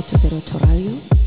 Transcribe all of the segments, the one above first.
You're listening to 808 Radio.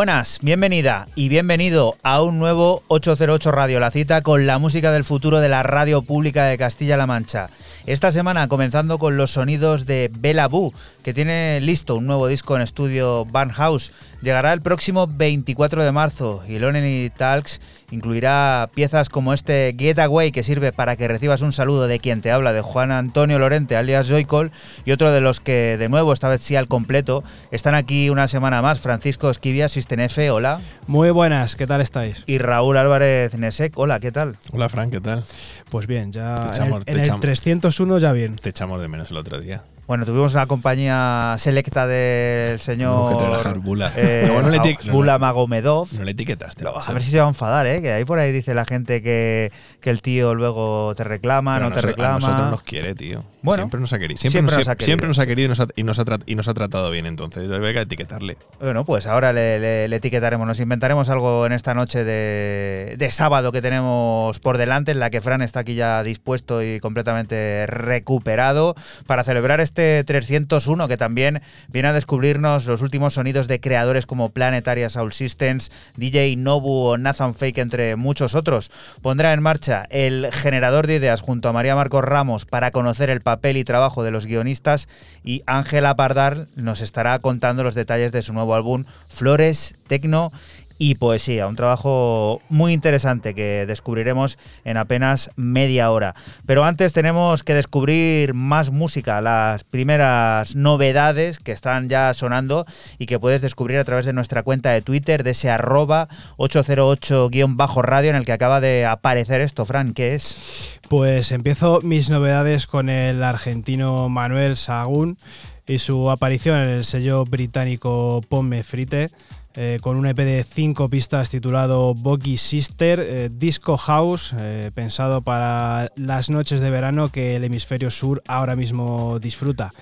Buenas, bienvenida y bienvenido a un nuevo 808 Radio, la cita con la música del futuro de la radio pública de Castilla-La Mancha. Esta semana comenzando con los sonidos de Bella Boo, que tiene listo un nuevo disco en estudio Barnhouse. Llegará el próximo 24 de marzo y Lonely Talks incluirá piezas como este Getaway que sirve para que recibas un saludo de quien te habla, de Juan Antonio Lorente, alias Joycol, y otro de los que de nuevo, esta vez sí al completo, están aquí una semana más, Francisco Esquivia, System F, hola. Muy buenas, ¿qué tal estáis? Y Raúl Álvarez Nesek, hola, ¿qué tal? Hola Frank, ¿qué tal? Pues bien, ya Te echamos- en el, en el echamos. 301 ya bien. Te echamos de menos el otro día. Bueno, tuvimos una compañía selecta del señor que trabajar Bula. eh, no le Bula. Magomedov. No le etiquetaste. Luego. A ver si se va a enfadar, ¿eh? Que ahí por ahí dice la gente que, que el tío luego te reclama, Pero no te reclama. A nosotros nos quiere, tío. Bueno, siempre nos ha querido. Siempre, siempre nos, nos ha querido. siempre nos ha querido y nos ha, y nos ha trat- y nos ha tratado bien, entonces. Hay que etiquetarle. Bueno, pues ahora le, le- le etiquetaremos, nos inventaremos algo en esta noche de, de sábado que tenemos por delante, en la que Fran está aquí ya dispuesto y completamente recuperado para celebrar este 301 que también viene a descubrirnos los últimos sonidos de creadores como Planetaria Soul Systems, DJ Nobu o Nathan Fake, entre muchos otros. Pondrá en marcha el generador de ideas junto a María Marcos Ramos para conocer el papel y trabajo de los guionistas y Ángela Pardar nos estará contando los detalles de su nuevo álbum Flores, Tecno y Poesía, un trabajo muy interesante que descubriremos en apenas media hora. Pero antes tenemos que descubrir más música, las primeras novedades que están ya sonando y que puedes descubrir a través de nuestra cuenta de Twitter, de ese arroba 808-radio en el que acaba de aparecer esto. Fran, ¿qué es? Pues empiezo mis novedades con el argentino Manuel Sagún y su aparición en el sello británico Ponme Frite. Eh, con un EP de cinco pistas titulado Boggy Sister, eh, Disco House, eh, pensado para las noches de verano que el hemisferio sur ahora mismo disfruta.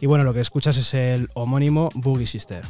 Y bueno, lo que escuchas es el homónimo Boogie Sister.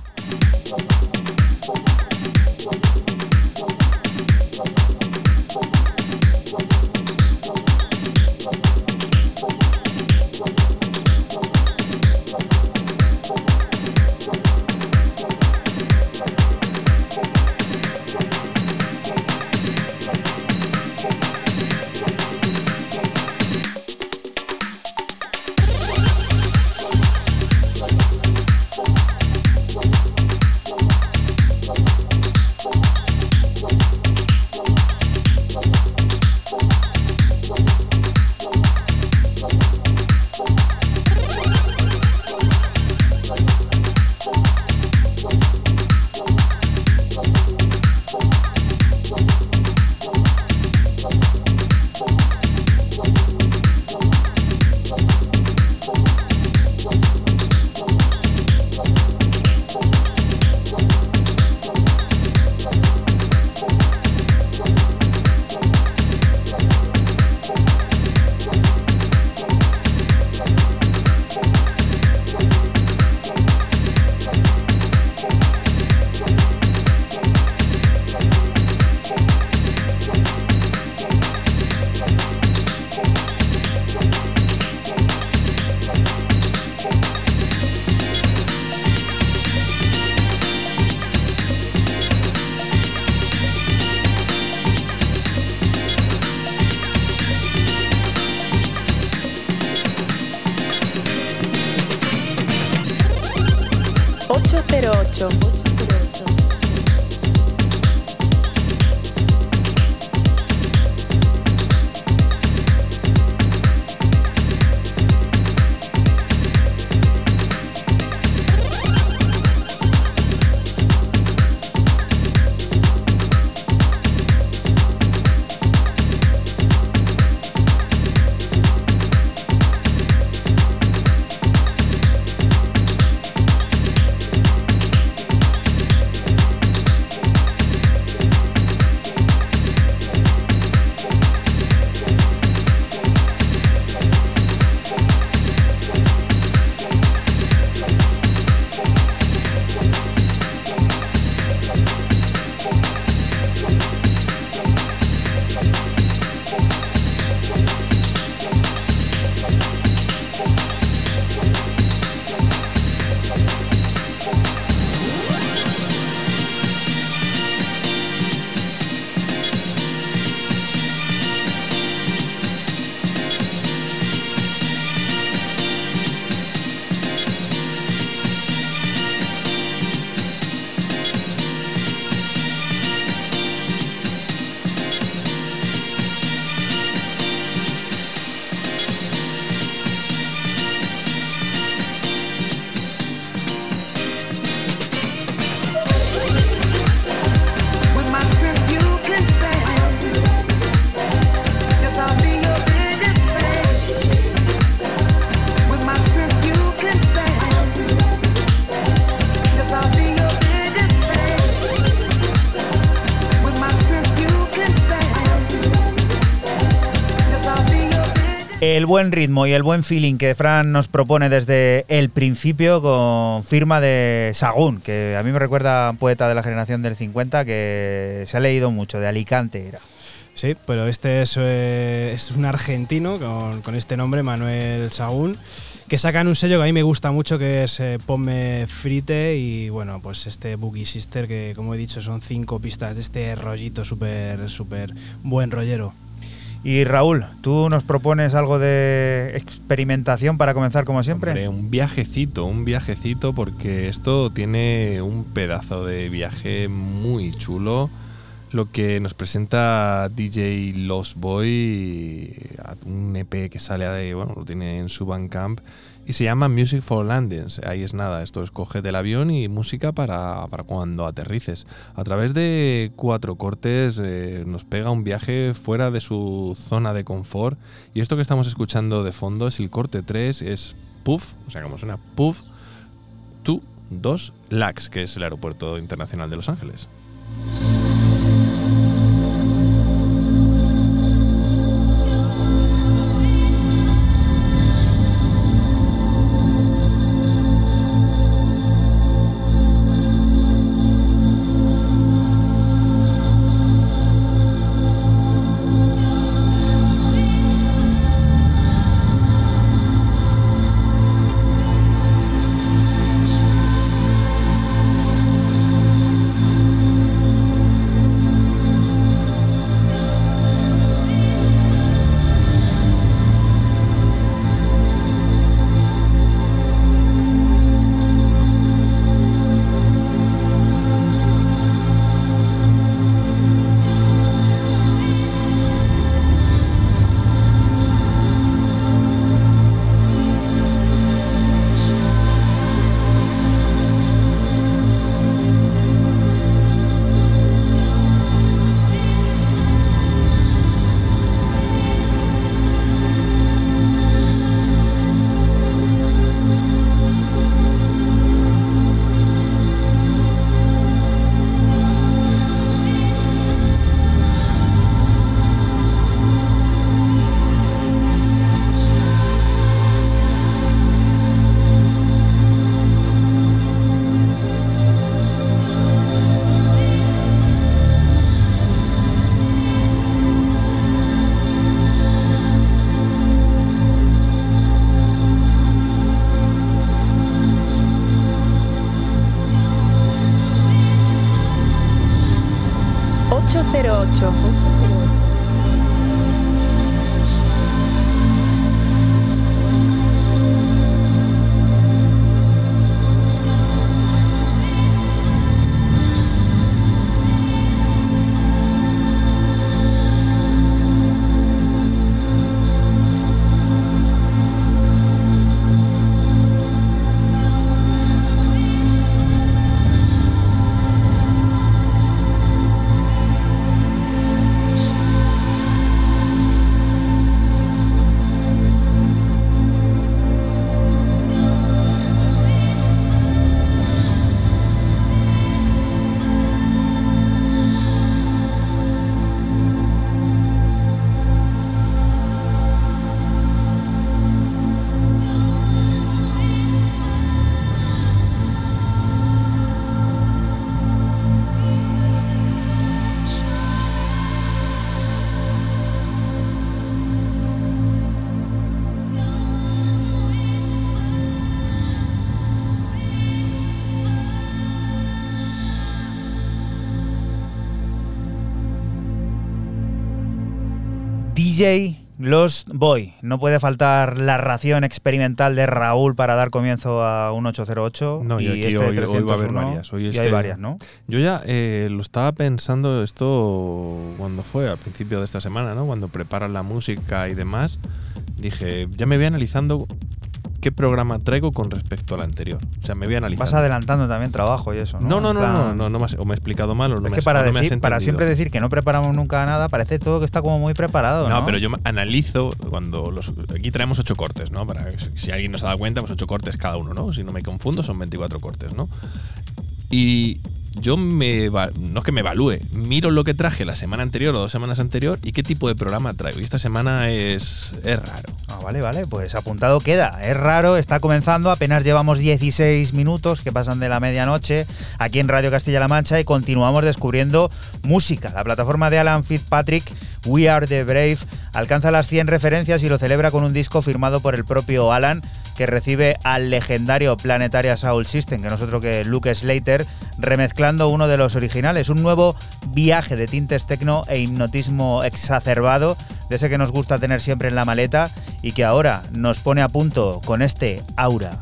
Buen ritmo y el buen feeling que Fran nos propone desde el principio con firma de Sagún, que a mí me recuerda a un poeta de la generación del 50 que se ha leído mucho, de Alicante era. Sí, pero este es, eh, es un argentino con, con este nombre, Manuel Sagún, que sacan un sello que a mí me gusta mucho, que es eh, Ponme Frite, y bueno, pues este Boogie Sister, que como he dicho son cinco pistas de este rollito súper, súper buen rollero. Y Raúl, ¿tú nos propones algo de experimentación para comenzar como siempre? Un viajecito, un viajecito, porque esto tiene un pedazo de viaje muy chulo. Lo que nos presenta DJ Lost Boy, un EP que sale de, bueno, lo tiene en su Bandcamp y se llama Music for Landings. Ahí es nada, esto es coge del avión y música para, para cuando aterrices. A través de cuatro cortes eh, nos pega un viaje fuera de su zona de confort. Y esto que estamos escuchando de fondo es el corte 3, es Puff, o sea, como suena Puff, 2, 2, LAX, que es el aeropuerto internacional de Los Ángeles. DJ Lost Boy. No puede faltar la ración experimental de Raúl para dar comienzo a un 808. No, y, y este hoy, hoy va a 301, haber varias. Hoy y este- hay varias, ¿no? Yo ya eh, lo estaba pensando esto cuando fue, al principio de esta semana, ¿no? Cuando preparas la música y demás. Dije, ya me voy analizando qué programa traigo con respecto al anterior. O sea, me voy analizando. Vas adelantando también trabajo y eso, ¿no? No, no, no, plan- no, no, no me has- o me he explicado mal o no es me que has- para, no me decir, para entendido. siempre decir que no preparamos nunca nada, parece todo que está como muy preparado, ¿no? No, pero yo me analizo cuando los. Aquí traemos ocho cortes, ¿no? Para si alguien nos ha dado cuenta, pues ocho cortes cada uno, ¿no? Si no me confundo, son 24 cortes, ¿no? Y yo me no es que me evalúe, miro lo que traje la semana anterior o dos semanas anterior y qué tipo de programa traigo. Y esta semana es, es raro. Ah, vale, vale, pues apuntado queda. Es raro, está comenzando, apenas llevamos 16 minutos que pasan de la medianoche aquí en Radio Castilla-La Mancha y continuamos descubriendo música. La plataforma de Alan Fitzpatrick, We Are the Brave, alcanza las 100 referencias y lo celebra con un disco firmado por el propio Alan que recibe al legendario Planetaria Soul System, que nosotros que Luke Slater, remezclando uno de los originales, un nuevo viaje de tintes tecno e hipnotismo exacerbado, de ese que nos gusta tener siempre en la maleta y que ahora nos pone a punto con este aura.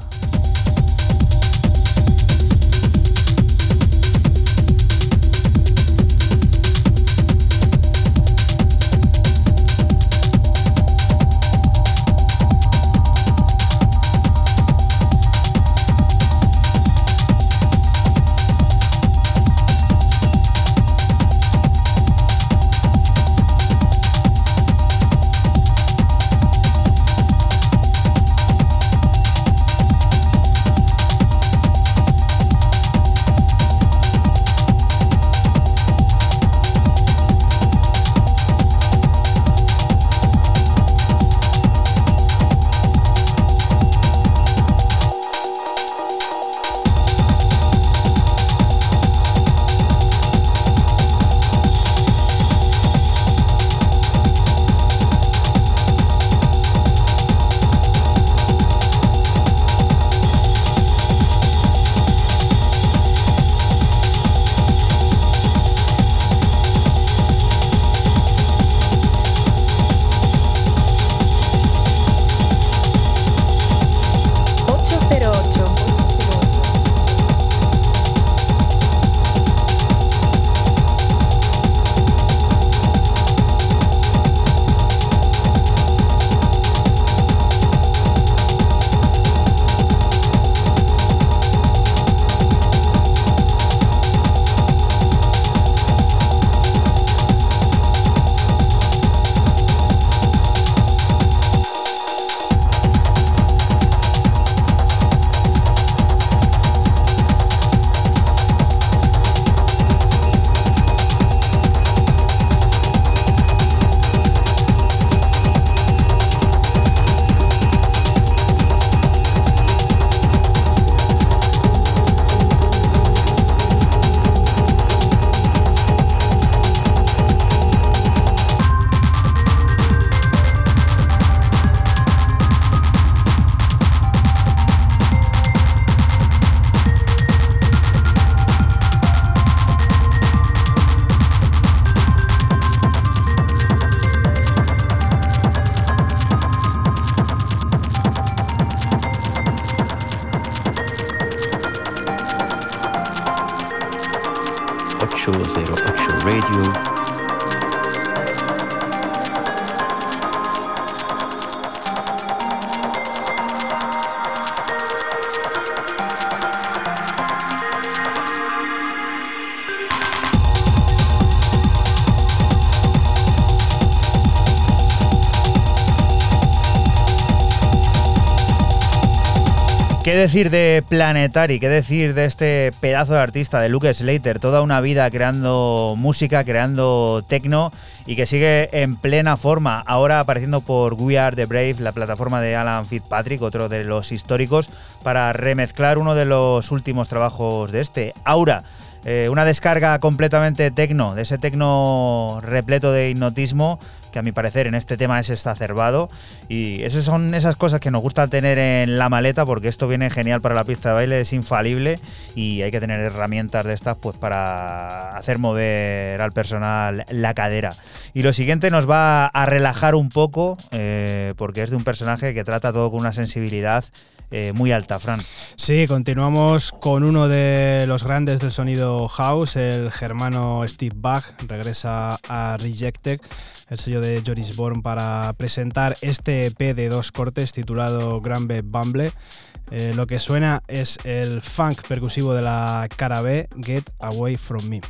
Decir de Planetary? ¿Qué decir de este pedazo de artista, de Luke Slater? Toda una vida creando música, creando techno y que sigue en plena forma. Ahora apareciendo por We Are the Brave, la plataforma de Alan Fitzpatrick, otro de los históricos, para remezclar uno de los últimos trabajos de este, Aura. Eh, una descarga completamente tecno, de ese tecno repleto de hipnotismo que a mi parecer en este tema es exacerbado. Y esas son esas cosas que nos gusta tener en la maleta porque esto viene genial para la pista de baile, es infalible y hay que tener herramientas de estas pues para hacer mover al personal la cadera. Y lo siguiente nos va a relajar un poco eh, porque es de un personaje que trata todo con una sensibilidad eh, muy alta, Fran. Sí, continuamos con uno de los grandes del sonido house, el germano Steve Bach, regresa a Rejected el sello de Joris Born, para presentar este EP de dos cortes titulado Granbe Bumble. Eh, lo que suena es el funk percusivo de la cara B, Get Away From Me.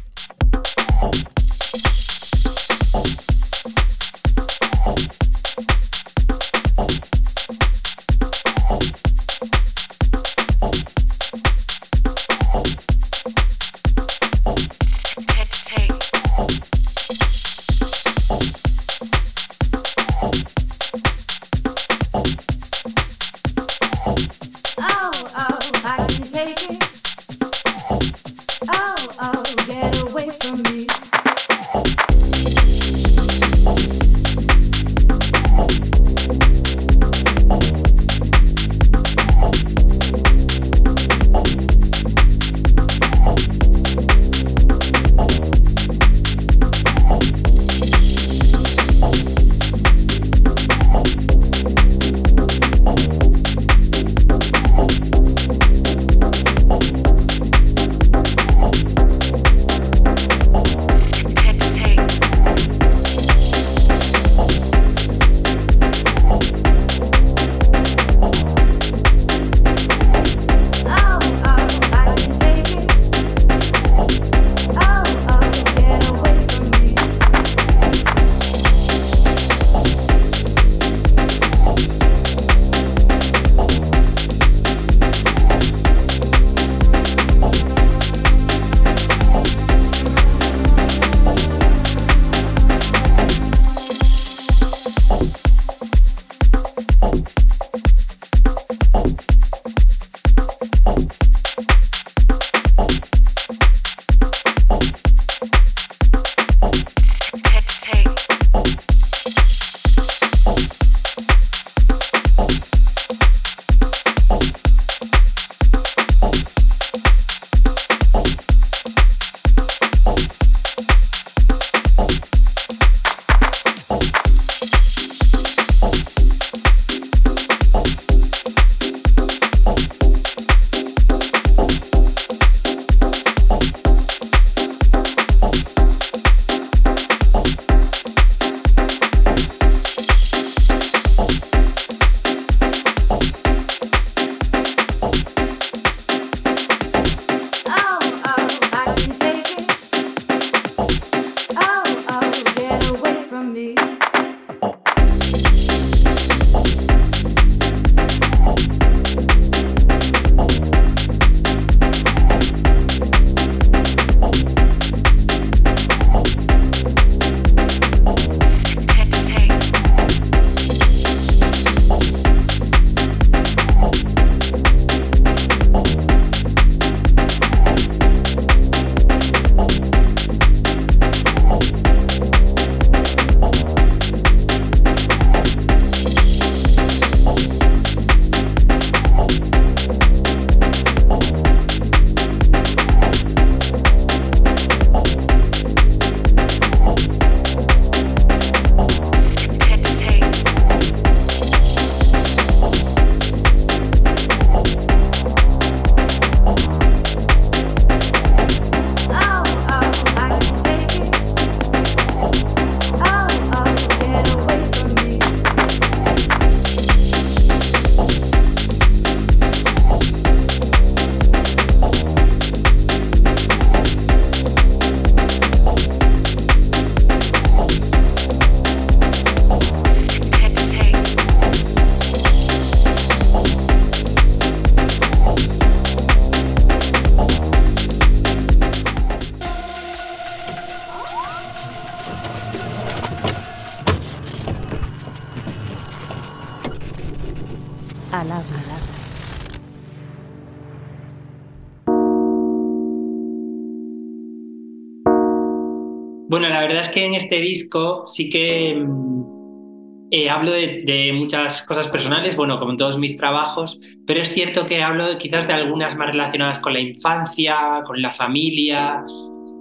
Sí que mm, eh, hablo de, muchas cosas personales, bueno, como en todos mis trabajos, pero es cierto que hablo quizás de algunas más relacionadas con la infancia, con la familia,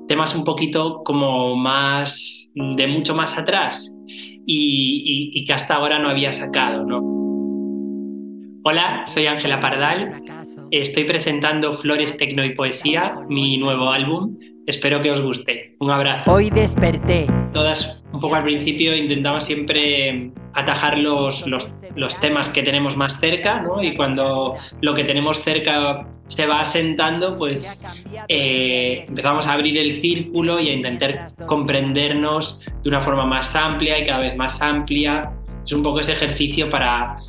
temas un poquito como más de mucho más atrás y, que hasta ahora no había sacado. Hola, soy Ángela Pardal, estoy presentando Flores, Tecno y Poesía, mi nuevo álbum Espero que os guste. Un abrazo. Hoy desperté. Todas, un poco al principio, intentamos siempre atajar los, los, temas que tenemos más cerca. Y cuando lo que tenemos cerca se va asentando, pues eh, empezamos a abrir el círculo y a intentar comprendernos de una forma más amplia y cada vez más amplia. Es un poco ese ejercicio para,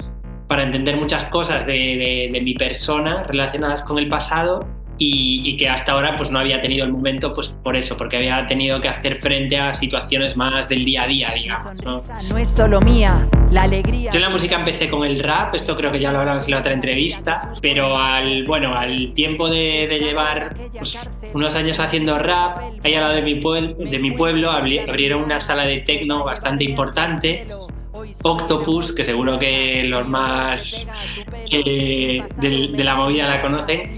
para entender muchas cosas de mi persona relacionadas con el pasado y, que hasta ahora pues no había tenido el momento pues por eso, porque había tenido que hacer frente a situaciones más del día a día, digamos. ¿no? no es solo mía, la alegría. Yo en la música empecé con el rap, esto creo que ya lo hablamos en la otra entrevista, pero al, bueno, al tiempo de, llevar pues, unos años haciendo rap, ahí al lado de mi, pueblo, de mi pueblo abrieron una sala de techno bastante importante Octopus, que seguro que los más eh, de, la movida la conocen.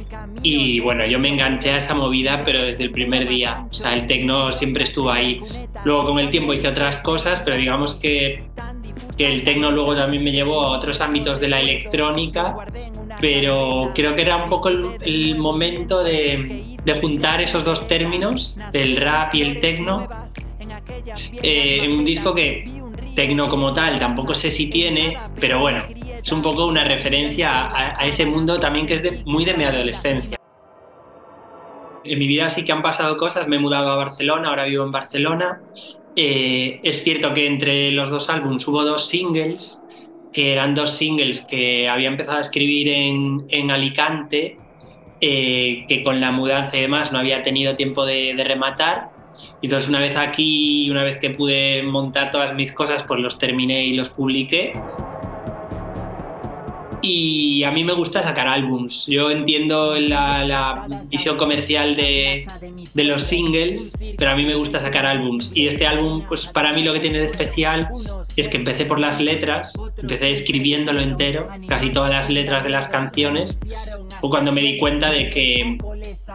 Y bueno, yo me enganché a esa movida, pero desde el primer día. O sea, el tecno siempre estuvo ahí. Luego con el tiempo hice otras cosas, pero digamos que, que el tecno luego también me llevó a otros ámbitos de la electrónica. Pero creo que era un poco el, momento de, de, juntar esos dos términos, el rap y el tecno, eh, en un disco que tecno como tal tampoco sé si tiene, pero bueno, es un poco una referencia a, ese mundo también que es muy de mi adolescencia. En mi vida sí que han pasado cosas, me he mudado a Barcelona, ahora vivo en Barcelona. Eh, es cierto que entre los dos álbumes hubo dos singles, que eran dos singles que había empezado a escribir en, Alicante, eh, que con la mudanza y demás no había tenido tiempo de rematar y entonces una vez aquí, una vez que pude montar todas mis cosas, pues los terminé y los publiqué. Y a mí me gusta sacar álbums. Yo entiendo la, visión comercial de, de, los singles, pero a mí me gusta sacar álbums. Y este álbum, pues para mí lo que tiene de especial es que empecé por las letras, empecé escribiéndolo entero, casi todas las letras de las canciones, fue cuando me di cuenta de que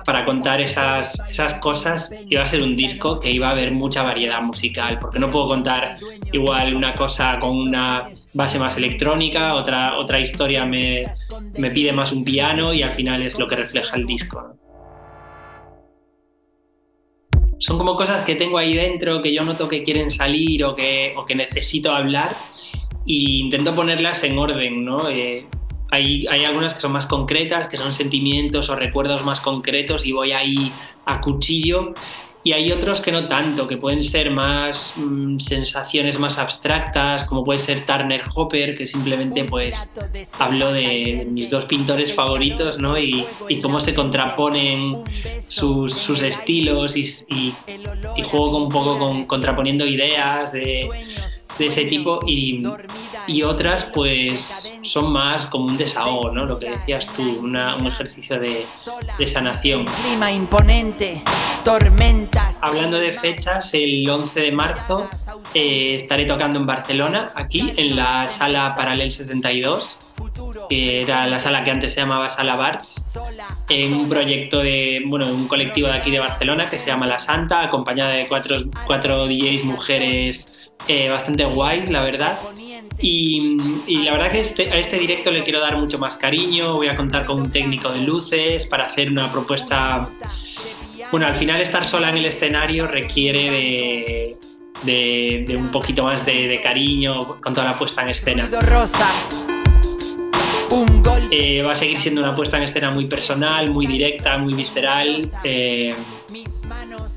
para contar esas, esas cosas iba a ser un disco que iba a haber mucha variedad musical, porque no puedo contar igual una cosa con una base más electrónica, otra, otra historia me, me pide más un piano y al final es lo que refleja el disco. Son como cosas que tengo ahí dentro, que yo noto que quieren salir o que, o que necesito hablar e intento ponerlas en orden, ¿no? Eh, hay, algunas que son más concretas, que son sentimientos o recuerdos más concretos y voy ahí a cuchillo. Y hay otros que no tanto, que pueden ser más mm, sensaciones más abstractas, como puede ser Turner Hopper, que simplemente pues hablo de mis dos pintores favoritos, ¿no? Y, cómo se contraponen sus, estilos y, y, juego un poco con, contraponiendo ideas de, de ese tipo y, y, otras pues son más como un desahogo, ¿no? Lo que decías tú, un ejercicio de, de, sanación. Clima imponente, tormentas. Hablando de fechas, el 11 de marzo eh, estaré tocando en Barcelona, aquí en la sala Paralel 62 que era la sala que antes se llamaba Sala Barts, en un proyecto de, bueno, un colectivo de aquí de Barcelona que se llama La Santa, acompañada de cuatro, cuatro DJs mujeres eh, bastante guays, la verdad. Y, la verdad que este, a este directo le quiero dar mucho más cariño. Voy a contar con un técnico de luces para hacer una propuesta. Bueno, al final estar sola en el escenario requiere de, de, un poquito más de, cariño con toda la puesta en escena. Eh, va a seguir siendo una puesta en escena muy personal, muy directa, muy visceral. Eh,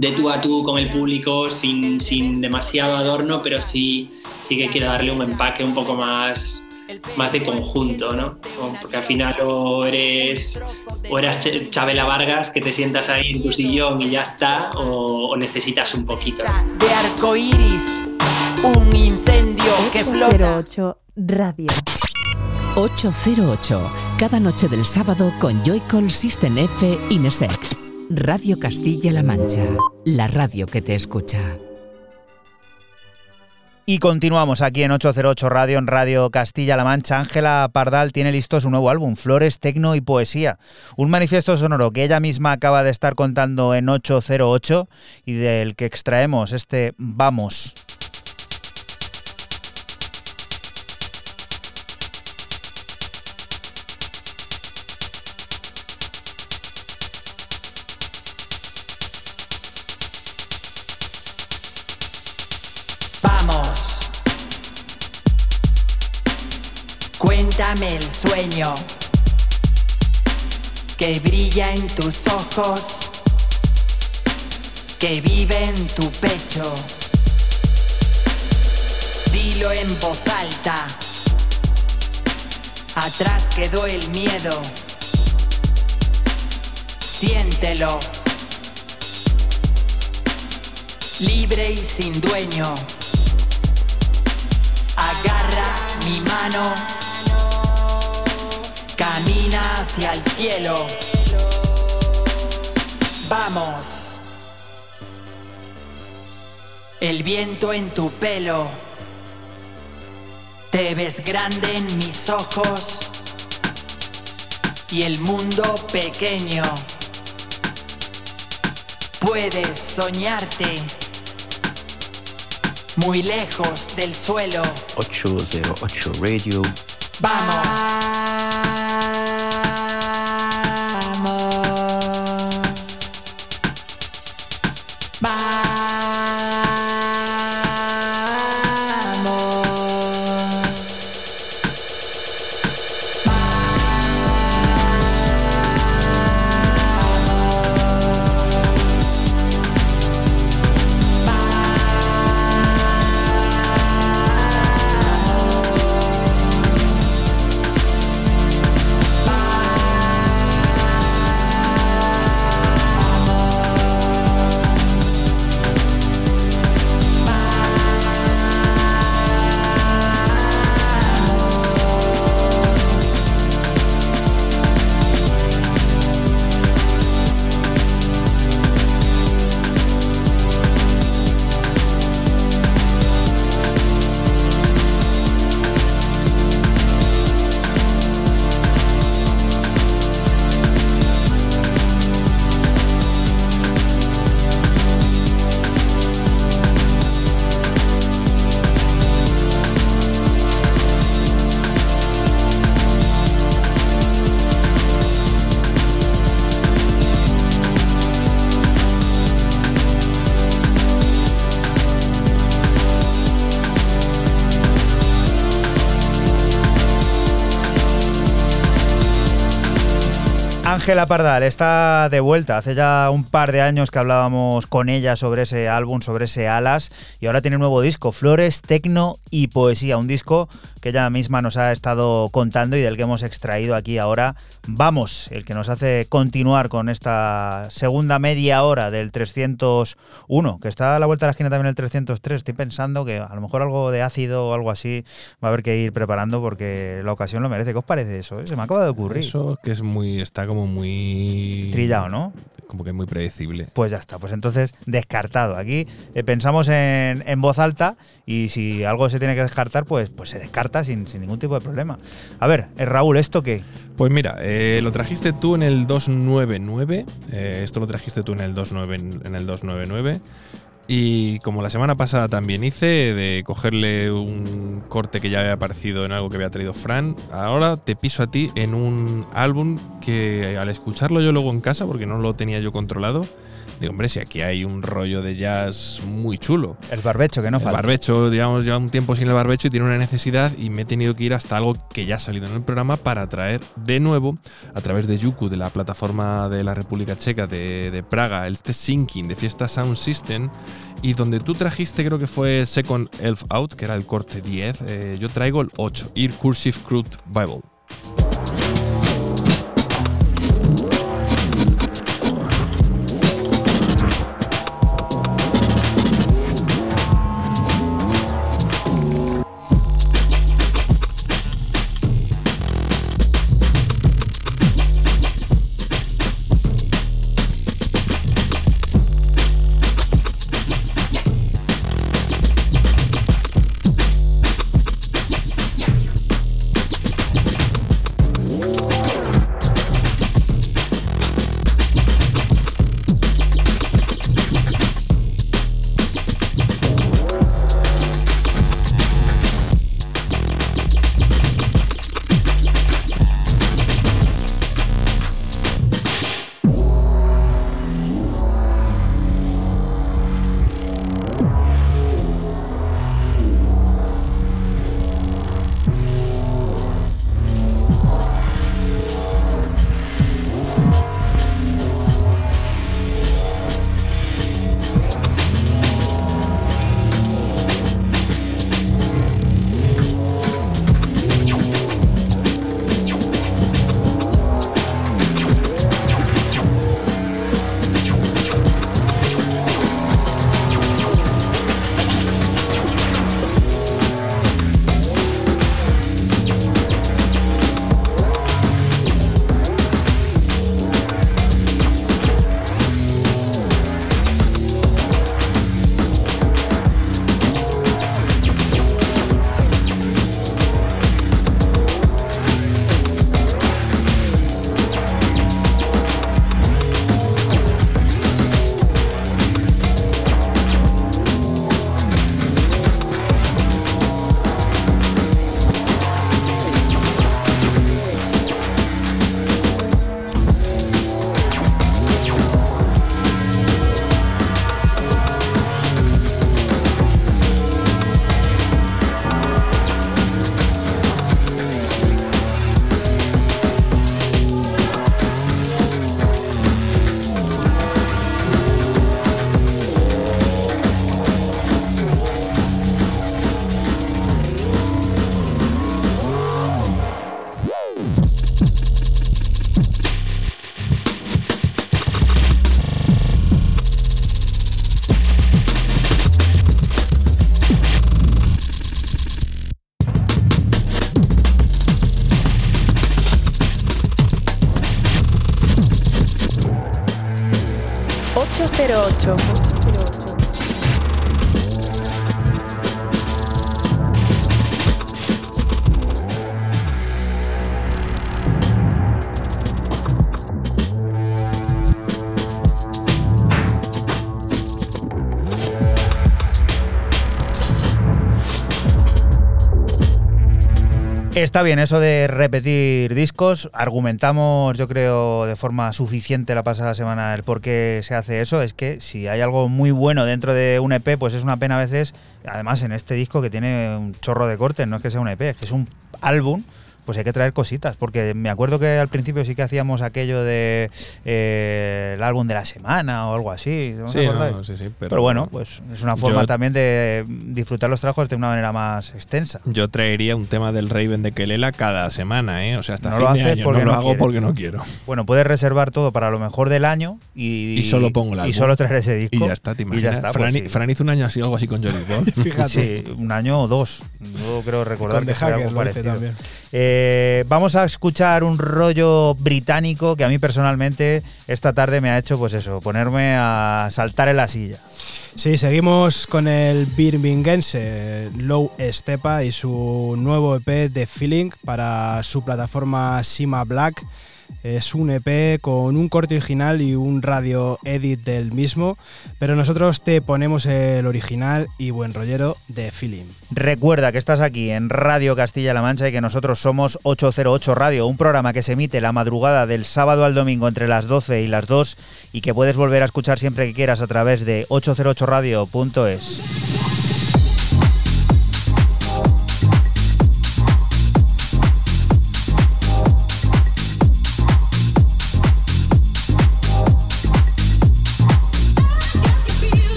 de tú a tú con el público sin, sin demasiado adorno, pero sí, sí que quiero darle un empaque un poco más, más de conjunto, ¿no? Porque al final o eres, o eres Chabela Vargas, que te sientas ahí en tu sillón y ya está, o, necesitas un poquito. De arco iris, un incendio que flota. 08 Radio. 808, cada noche del sábado con Joycall System F Inesec. Radio Castilla-La Mancha, la radio que te escucha. Y continuamos aquí en 808 Radio, en Radio Castilla-La Mancha. Ángela Pardal tiene listo su nuevo álbum, Flores, Tecno y Poesía. Un manifiesto sonoro que ella misma acaba de estar contando en 808 y del que extraemos este Vamos. Cuéntame el sueño que brilla en tus ojos, que vive en tu pecho. Dilo en voz alta. Atrás quedó el miedo. Siéntelo. Libre y sin dueño. Agarra mi mano. Camina hacia el cielo. Vamos. El viento en tu pelo. Te ves grande en mis ojos. Y el mundo pequeño. Puedes soñarte muy lejos del suelo. 808 Radio. Vamos. Ángela Pardal está de vuelta. Hace ya un par de años que hablábamos con ella sobre ese álbum, sobre ese Alas, y ahora tiene un nuevo disco, Flores, Tecno y Poesía. Un disco que ella misma nos ha estado contando y del que hemos extraído aquí ahora. Vamos, el que nos hace continuar con esta segunda media hora del 301, que está a la vuelta de la esquina también el 303. Estoy pensando que a lo mejor algo de ácido o algo así va a haber que ir preparando porque la ocasión lo merece. ¿Qué os parece eso? eh? Se me acaba de ocurrir. Eso que es muy. Está como muy. Trillado, ¿no? Como que muy predecible. Pues ya está, pues entonces descartado. Aquí eh, pensamos en, en voz alta y si algo se tiene que descartar, pues, pues se descarta sin, sin ningún tipo de problema. A ver, eh, Raúl, ¿esto qué? Pues mira, eh, lo trajiste tú en el 299. eh, esto lo trajiste tú en el 29, en el 299. Y como la semana pasada también hice, de cogerle un corte que ya había aparecido en algo que había traído Fran, ahora te piso a ti en un álbum que al escucharlo yo luego en casa, porque no lo tenía yo controlado, digo, hombre, si aquí hay un rollo de jazz muy chulo. El barbecho, que no El falta. barbecho, digamos, lleva un tiempo sin el barbecho y tiene una necesidad y me he tenido que ir hasta algo que ya ha salido en el programa para traer de nuevo, a través de Yuku, de la plataforma de la República Checa de, de Praga, este Sinking de Fiesta Sound System, y donde tú trajiste creo que fue Second Elf Out, que era el corte 10, eh, yo traigo el 8, Ir Cursive Crude Bible. Está bien eso de repetir discos. Argumentamos, yo creo, de forma suficiente la pasada semana el por qué se hace eso. Es que si hay algo muy bueno dentro de un EP, pues es una pena a veces, además en este disco que tiene un chorro de cortes, no es que sea un EP, es que es un álbum pues hay que traer cositas, porque me acuerdo que al principio sí que hacíamos aquello de eh, el álbum de la semana o algo así. ¿no os Sí, no, sí, sí, pero, Pero, bueno, pues es una forma Yo- también de disfrutar los trabajos de una manera más extensa. Yo traería un tema del Raven de Kelela cada semana, ¿eh? O sea, hasta No fin lo de año. porque no lo hago porque no quiero. Bueno, puedes reservar todo para lo mejor del año y, Y solo pongo el y solo traer ese disco. Y ya está, te Y ya imaginas. está, Fran, pues sí. Fran hizo un año así, algo así con Johnny Ball. Fíjate. Sí, un año o dos. Yo creo recordar Con que The fue algo parecido. también. Eh, vamos a escuchar un rollo británico que a mí personalmente esta tarde me ha hecho, pues eso, ponerme a saltar en la silla. Sí, seguimos con el birminghense Low Stepa y su nuevo EP The Feeling para su plataforma Sima Black. Es un EP con un corte original y un radio edit del mismo, pero nosotros te ponemos el original y buen rollero de Feeling. Recuerda que estás aquí en Radio Castilla-La Mancha y que nosotros somos 808 Radio, un programa que se emite la madrugada del sábado al domingo entre las 12 y las 2 y que puedes volver a escuchar siempre que quieras a través de 808radio.es.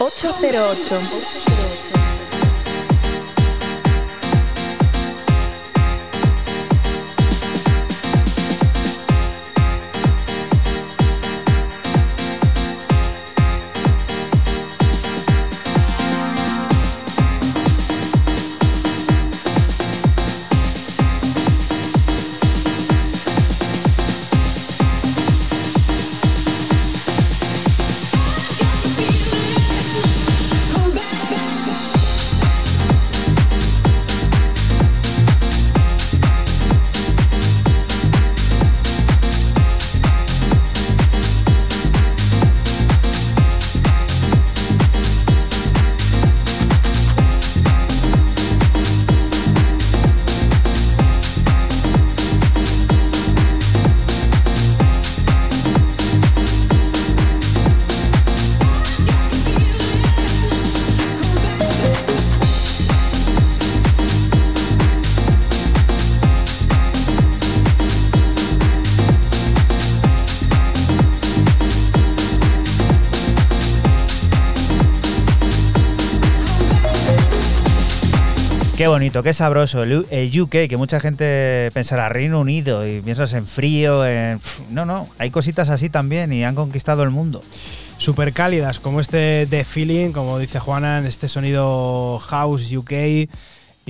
808. Qué bonito, qué sabroso. El, UK, que mucha gente pensará Reino Unido y piensas en frío, en... No, no, hay cositas así también y han conquistado el mundo. Súper cálidas, como este The Feeling, como dice Juanan, este sonido House UK.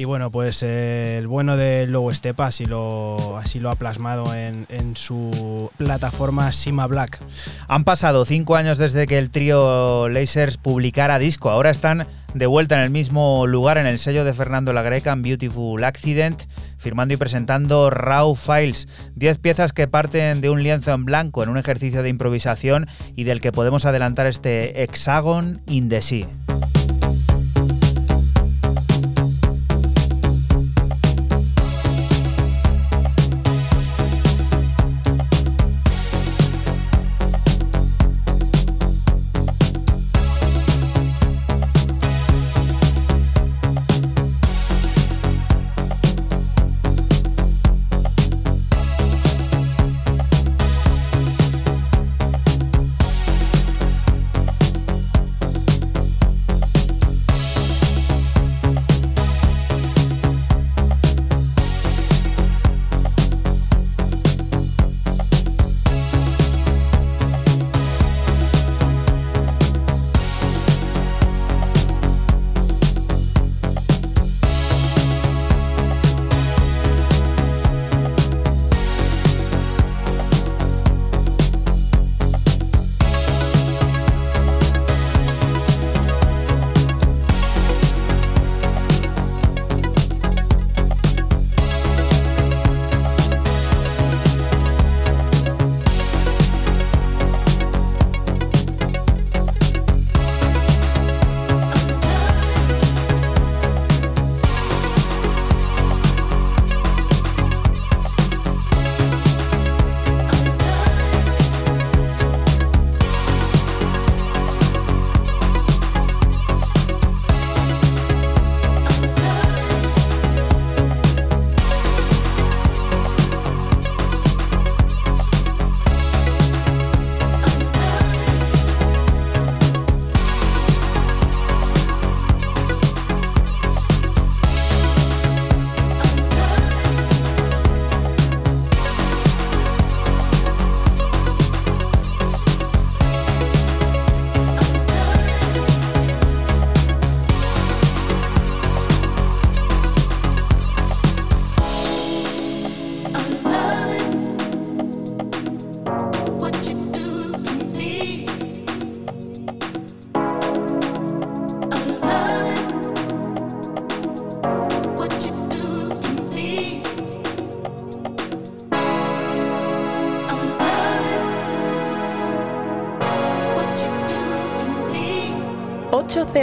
Y bueno, pues eh, el bueno de Low Step así lo, ha plasmado en, en su plataforma Sima Black. Han pasado cinco años desde que el trío Lasers publicara disco. Ahora están de vuelta en el mismo lugar, en el sello de Fernando La Greca, en Beautiful Accident, firmando y presentando Raw Files. Diez piezas que parten de un lienzo en blanco en un ejercicio de improvisación y del que podemos adelantar este Hexagon in the Sea.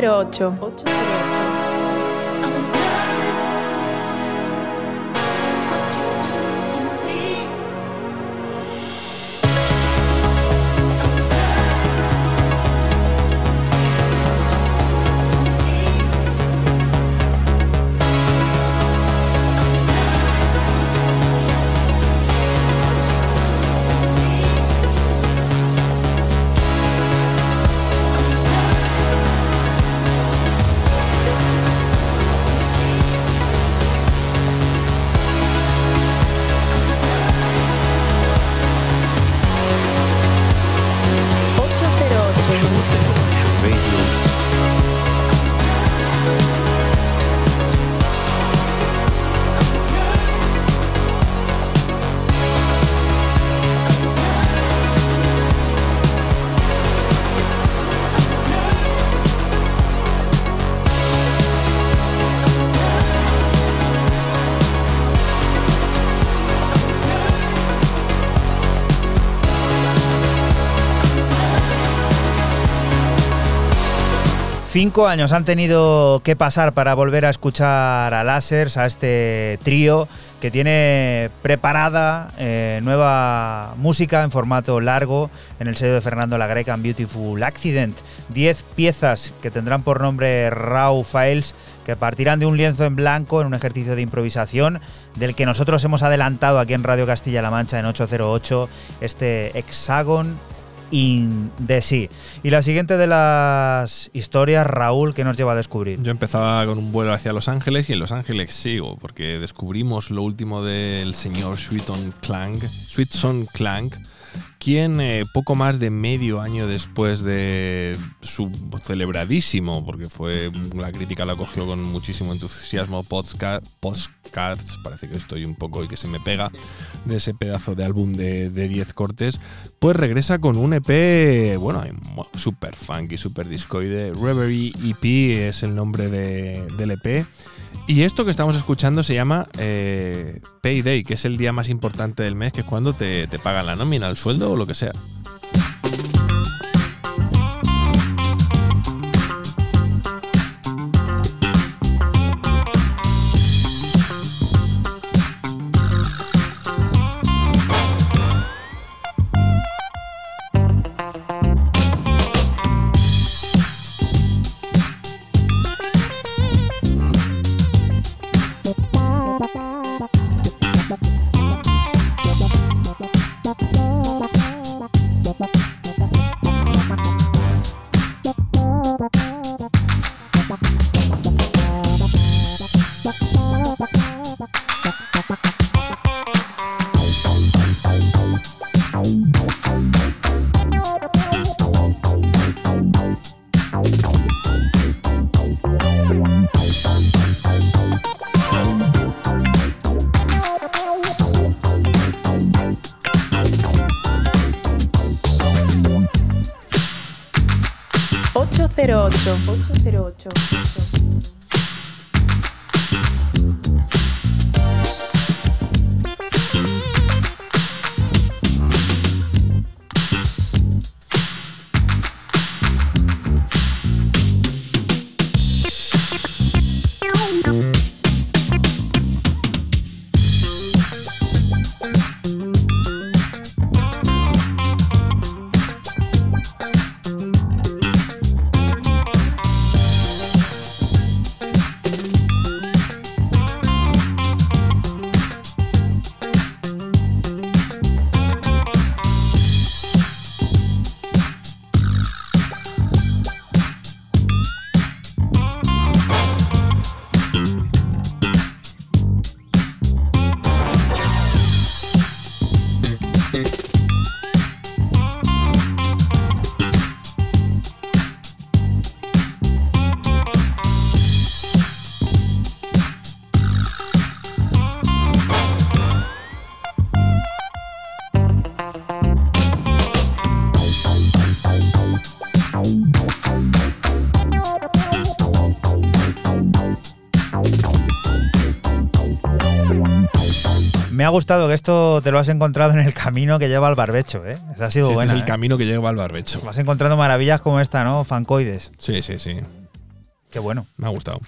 8. 8. Cinco años han tenido que pasar para volver a escuchar a Lasers, a este trío que tiene preparada eh, nueva música en formato largo en el sello de Fernando La Greca en Beautiful Accident. Diez piezas que tendrán por nombre Raw Files que partirán de un lienzo en blanco en un ejercicio de improvisación del que nosotros hemos adelantado aquí en Radio Castilla-La Mancha en 808 este Hexagon the Sea. Y la siguiente de las historias, Raúl, que nos lleva a descubrir. Yo empezaba con un vuelo hacia Los Ángeles y en Los Ángeles sigo, porque descubrimos lo último del señor Sweeton Clank, Sweetson Clank, quien eh, poco más de medio año después de su celebradísimo, porque fue la crítica la cogió con muchísimo entusiasmo, postcards, parece que estoy un poco y que se me pega, de ese pedazo de álbum de 10 cortes, pues regresa con un EP, bueno, super funky, super discoide, Reverie EP es el nombre de, del EP. Y esto que estamos escuchando se llama eh, Payday, que es el día más importante del mes, que es cuando te, te pagan la nómina, el sueldo o lo que sea. Ha gustado que esto te lo has encontrado en el camino que lleva al barbecho, ¿eh? ha sido Este es el ¿eh? camino que lleva al barbecho. Vas encontrando maravillas como esta, ¿no? Fancoides. Sí, sí, sí. Qué bueno. Me ha gustado.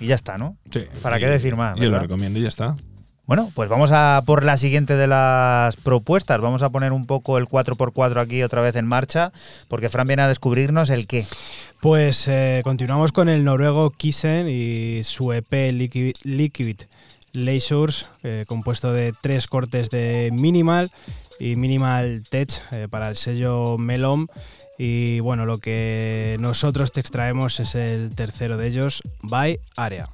Y ya está, ¿no? Sí. ¿Para qué decir más? Yo lo recomiendo y ya está. Bueno, pues vamos a por la siguiente de las propuestas. Vamos a poner un poco el 4x4 aquí otra vez en marcha, porque Fran viene a descubrirnos el qué. Pues eh, continuamos con el noruego Kisen y su EP Liquid, Liquid Leisures, eh, compuesto de tres cortes de Minimal y Minimal Tech eh, para el sello Melom. Y bueno, lo que nosotros te extraemos es el tercero de ellos, By Area.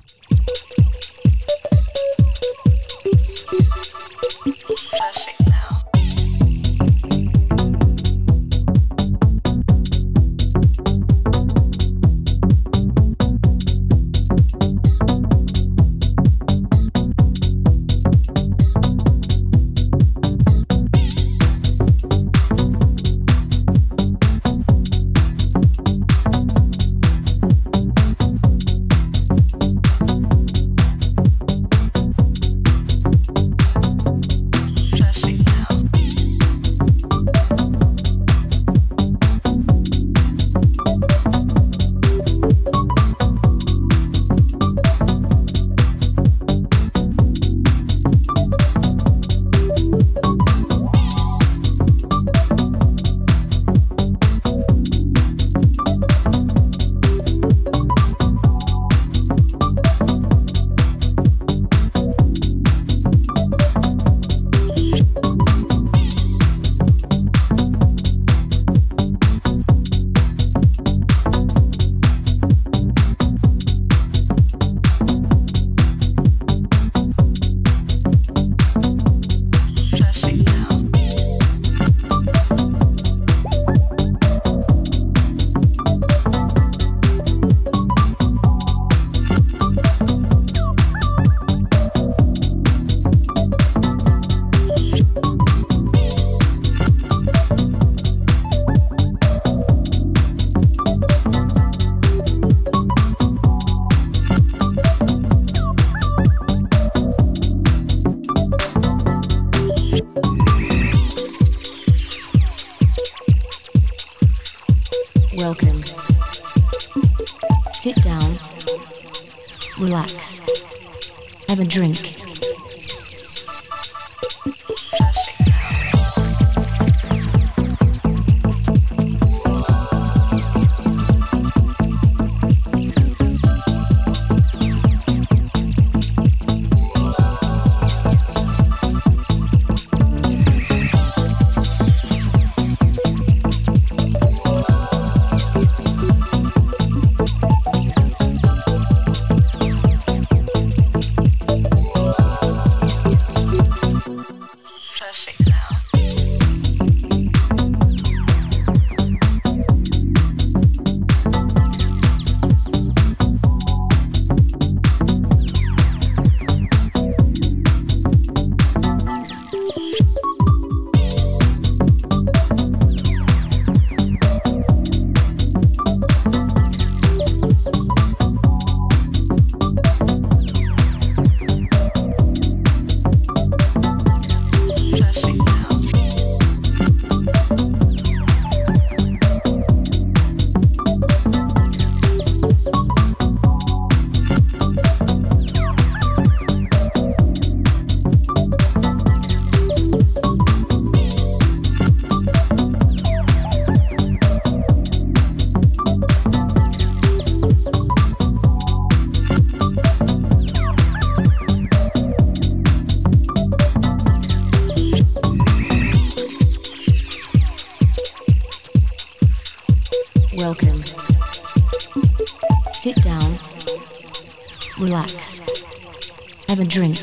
Drink.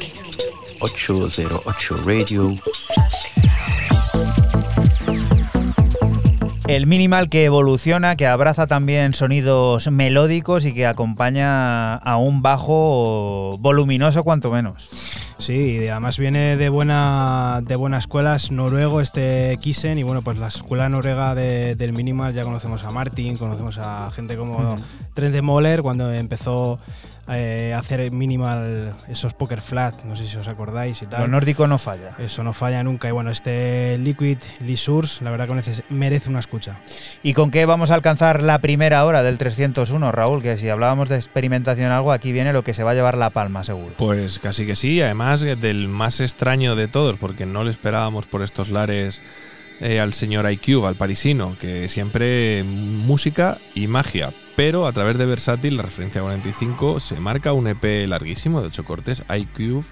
808 Radio. El minimal que evoluciona, que abraza también sonidos melódicos y que acompaña a un bajo voluminoso cuanto menos. Sí, además viene de buena, de buena escuela, es noruego este Kisen y bueno, pues la escuela noruega de- del minimal ya conocemos a Martin, conocemos a gente como Mm. Trent de Moller cuando empezó eh, hacer minimal esos poker flat, no sé si os acordáis y tal. Lo nórdico no falla. Eso no falla nunca. Y bueno, este Liquid Source, la verdad que merece una escucha. ¿Y con qué vamos a alcanzar la primera hora del 301, Raúl? Que si hablábamos de experimentación algo, aquí viene lo que se va a llevar la palma, seguro. Pues casi que sí, además del más extraño de todos, porque no le esperábamos por estos lares eh, al señor IQ, al parisino, que siempre música y magia. Pero a través de Versátil, la referencia 45, se marca un EP larguísimo de 8 cortes, IQ.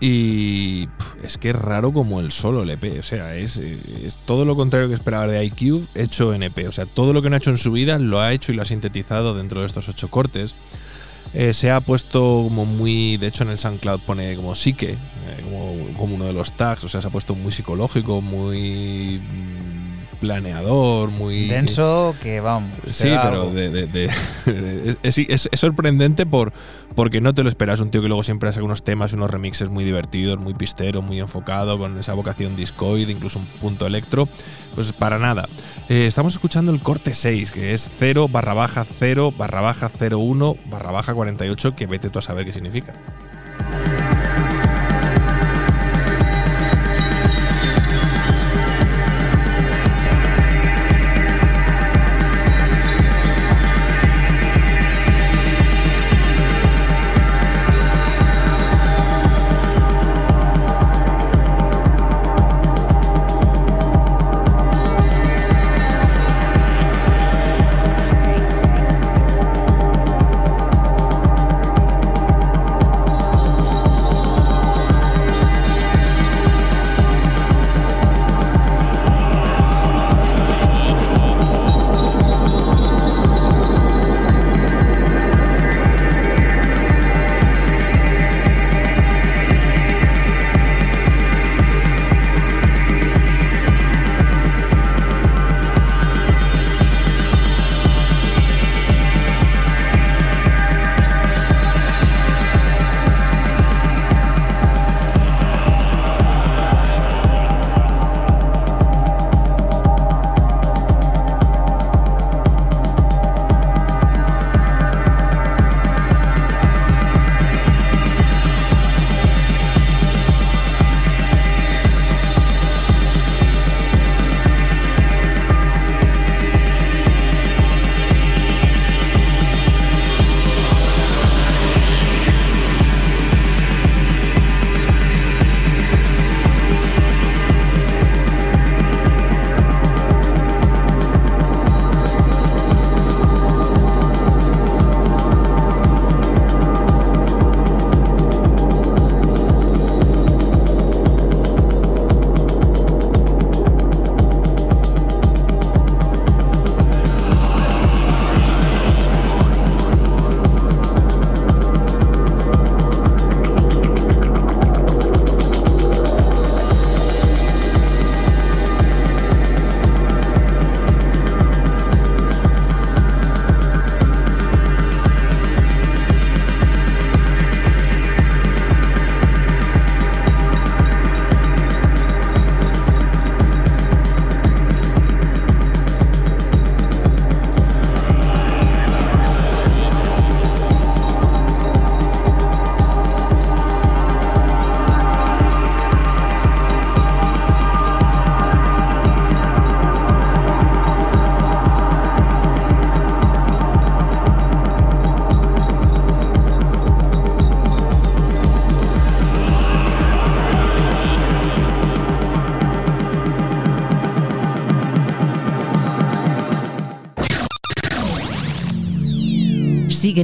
Y es que es raro como el solo el EP. O sea, es, eh, es todo lo contrario que esperaba de IQ hecho en EP. O sea, todo lo que no ha hecho en su vida lo ha hecho y lo ha sintetizado dentro de estos ocho cortes. Eh, se ha puesto como muy. De hecho, en el SoundCloud pone como psique, eh, como, como uno de los tags. O sea, se ha puesto muy psicológico, muy mm, planeador, muy. Denso, que vamos. Sí, pero de, de- de- es, es- es- es sorprendente por, porque no te lo esperas. Un tío que luego siempre hace unos temas, unos remixes muy divertidos, muy pisteros, muy enfocado, con esa vocación discoid, incluso un punto electro. Pues para nada. Eh, estamos escuchando el corte 6, que es 0 barra baja 0 barra baja 01 barra baja 48, que vete tú a saber qué significa.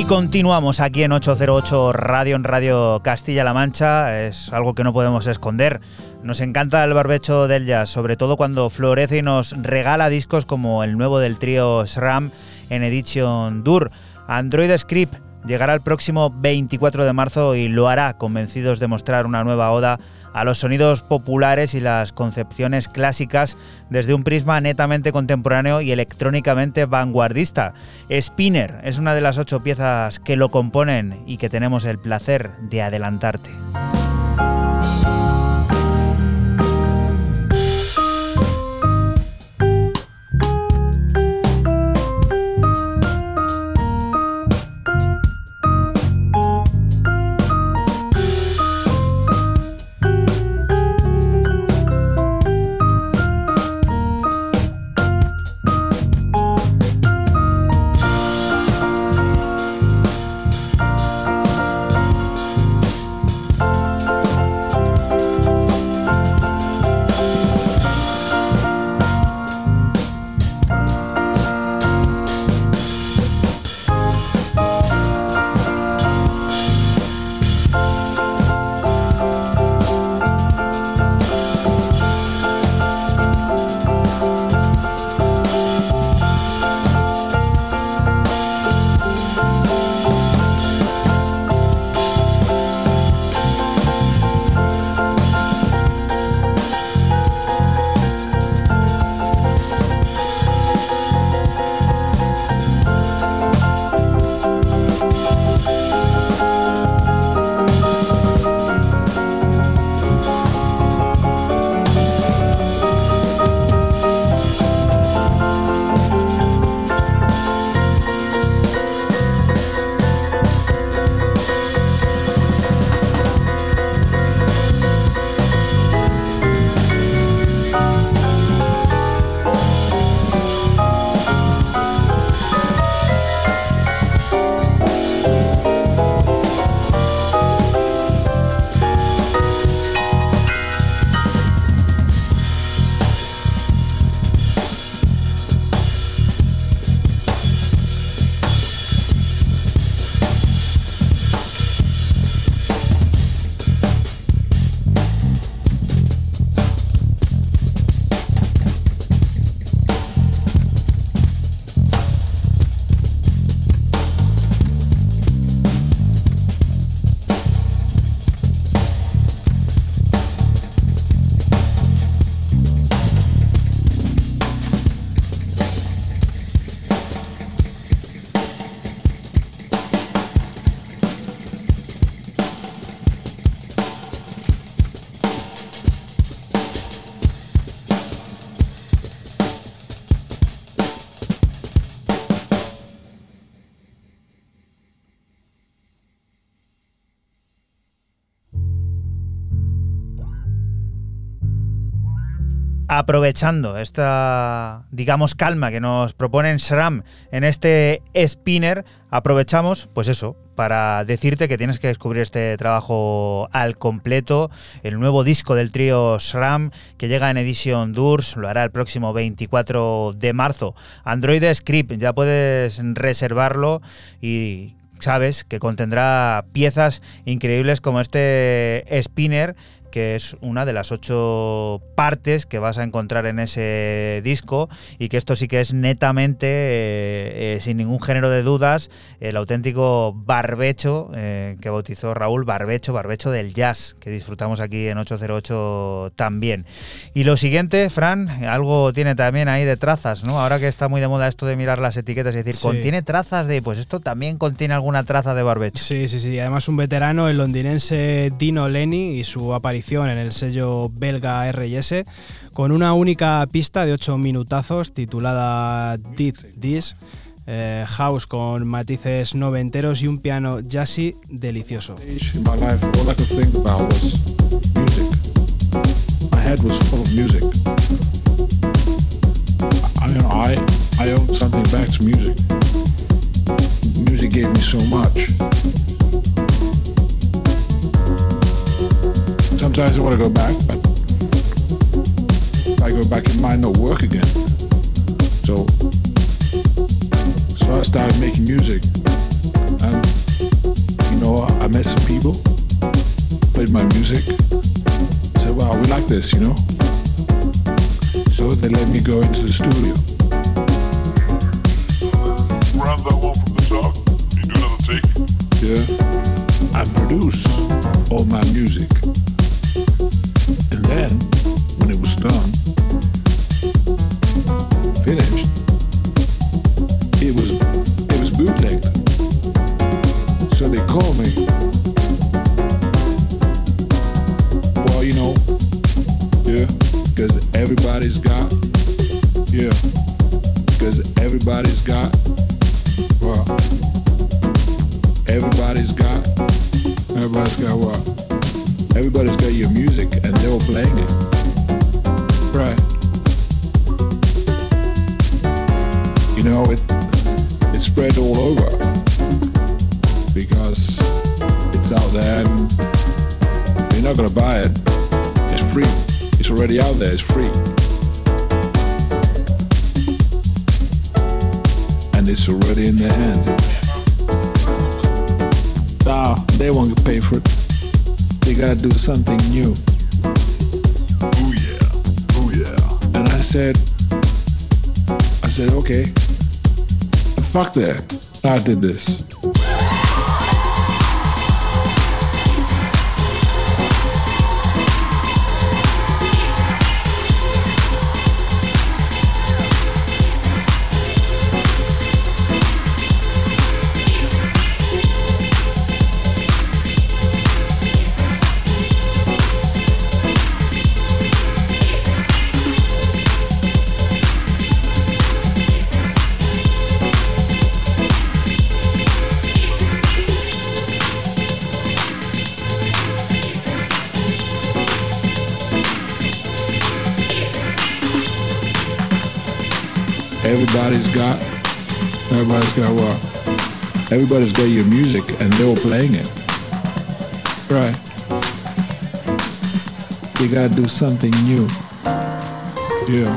Y continuamos aquí en 808 Radio, en Radio Castilla-La Mancha. Es algo que no podemos esconder. Nos encanta el barbecho del jazz, sobre todo cuando florece y nos regala discos como el nuevo del trío SRAM en Edition Dur. Android Script llegará el próximo 24 de marzo y lo hará, convencidos de mostrar una nueva oda a los sonidos populares y las concepciones clásicas desde un prisma netamente contemporáneo y electrónicamente vanguardista. Spinner es una de las ocho piezas que lo componen y que tenemos el placer de adelantarte. Aprovechando esta, digamos, calma que nos proponen SRAM en este spinner, aprovechamos, pues eso, para decirte que tienes que descubrir este trabajo al completo, el nuevo disco del trío SRAM que llega en Edition Durs, lo hará el próximo 24 de marzo. Android Script, ya puedes reservarlo y sabes que contendrá piezas increíbles como este spinner que es una de las ocho partes que vas a encontrar en ese disco y que esto sí que es netamente, eh, eh, sin ningún género de dudas, el auténtico barbecho eh, que bautizó Raúl, barbecho, barbecho del jazz, que disfrutamos aquí en 808 también. Y lo siguiente, Fran, algo tiene también ahí de trazas, ¿no? Ahora que está muy de moda esto de mirar las etiquetas y decir, contiene trazas de, pues esto también contiene alguna traza de barbecho. Sí, sí, sí. Además un veterano, el londinense Dino Lenny y su aparición en el sello belga RS con una única pista de 8 minutazos titulada Did This, eh, house con matices noventeros y un piano jazzy delicioso. music gave me so much. Sometimes I want to go back, but if I go back, it might not work again. So, so I started making music, and you know, I met some people, played my music, said, "Wow, we like this," you know. So they let me go into the studio. Round that one from the top. You do another take. Yeah, I produce all my music, then when it was done, finished, it was it was bootlegged. So they called me. Well, you know, yeah, because everybody's got, yeah, because everybody's got, well, everybody's got, everybody's got what? Everybody's got your music, and they were playing it, right? You know, it it spread all over because it's out there and you're not gonna buy it. It's free. It's already out there. It's free. And it's already in their hands. Nah, they won't pay for it. They gotta do something new. Oh yeah. Oh yeah. And I said, I said, okay, fuck that. I did this. Everybody's got, everybody's got what? Everybody's got your music and they were playing it. Right. You gotta do something new. Yeah.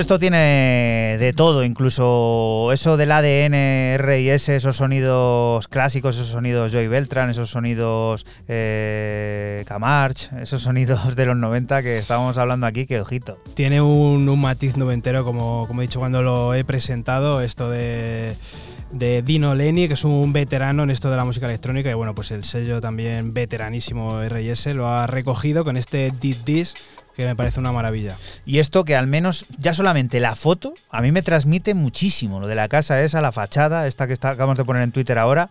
Esto tiene de todo, incluso eso del ADN, RS, esos sonidos clásicos, esos sonidos Joy Beltran, esos sonidos eh, Camarch, esos sonidos de los 90 que estábamos hablando aquí, que ojito. Tiene un, matiz noventero, como, he dicho cuando lo he presentado, esto de, Dino Lenny, que es un veterano en esto de la música electrónica, y bueno, pues el sello también veteranísimo RS lo ha recogido con este Did This, que me parece una maravilla. Y esto que al menos ya solamente la foto a mí me transmite muchísimo. Lo de la casa esa, la fachada, esta que está- acabamos de poner en Twitter ahora,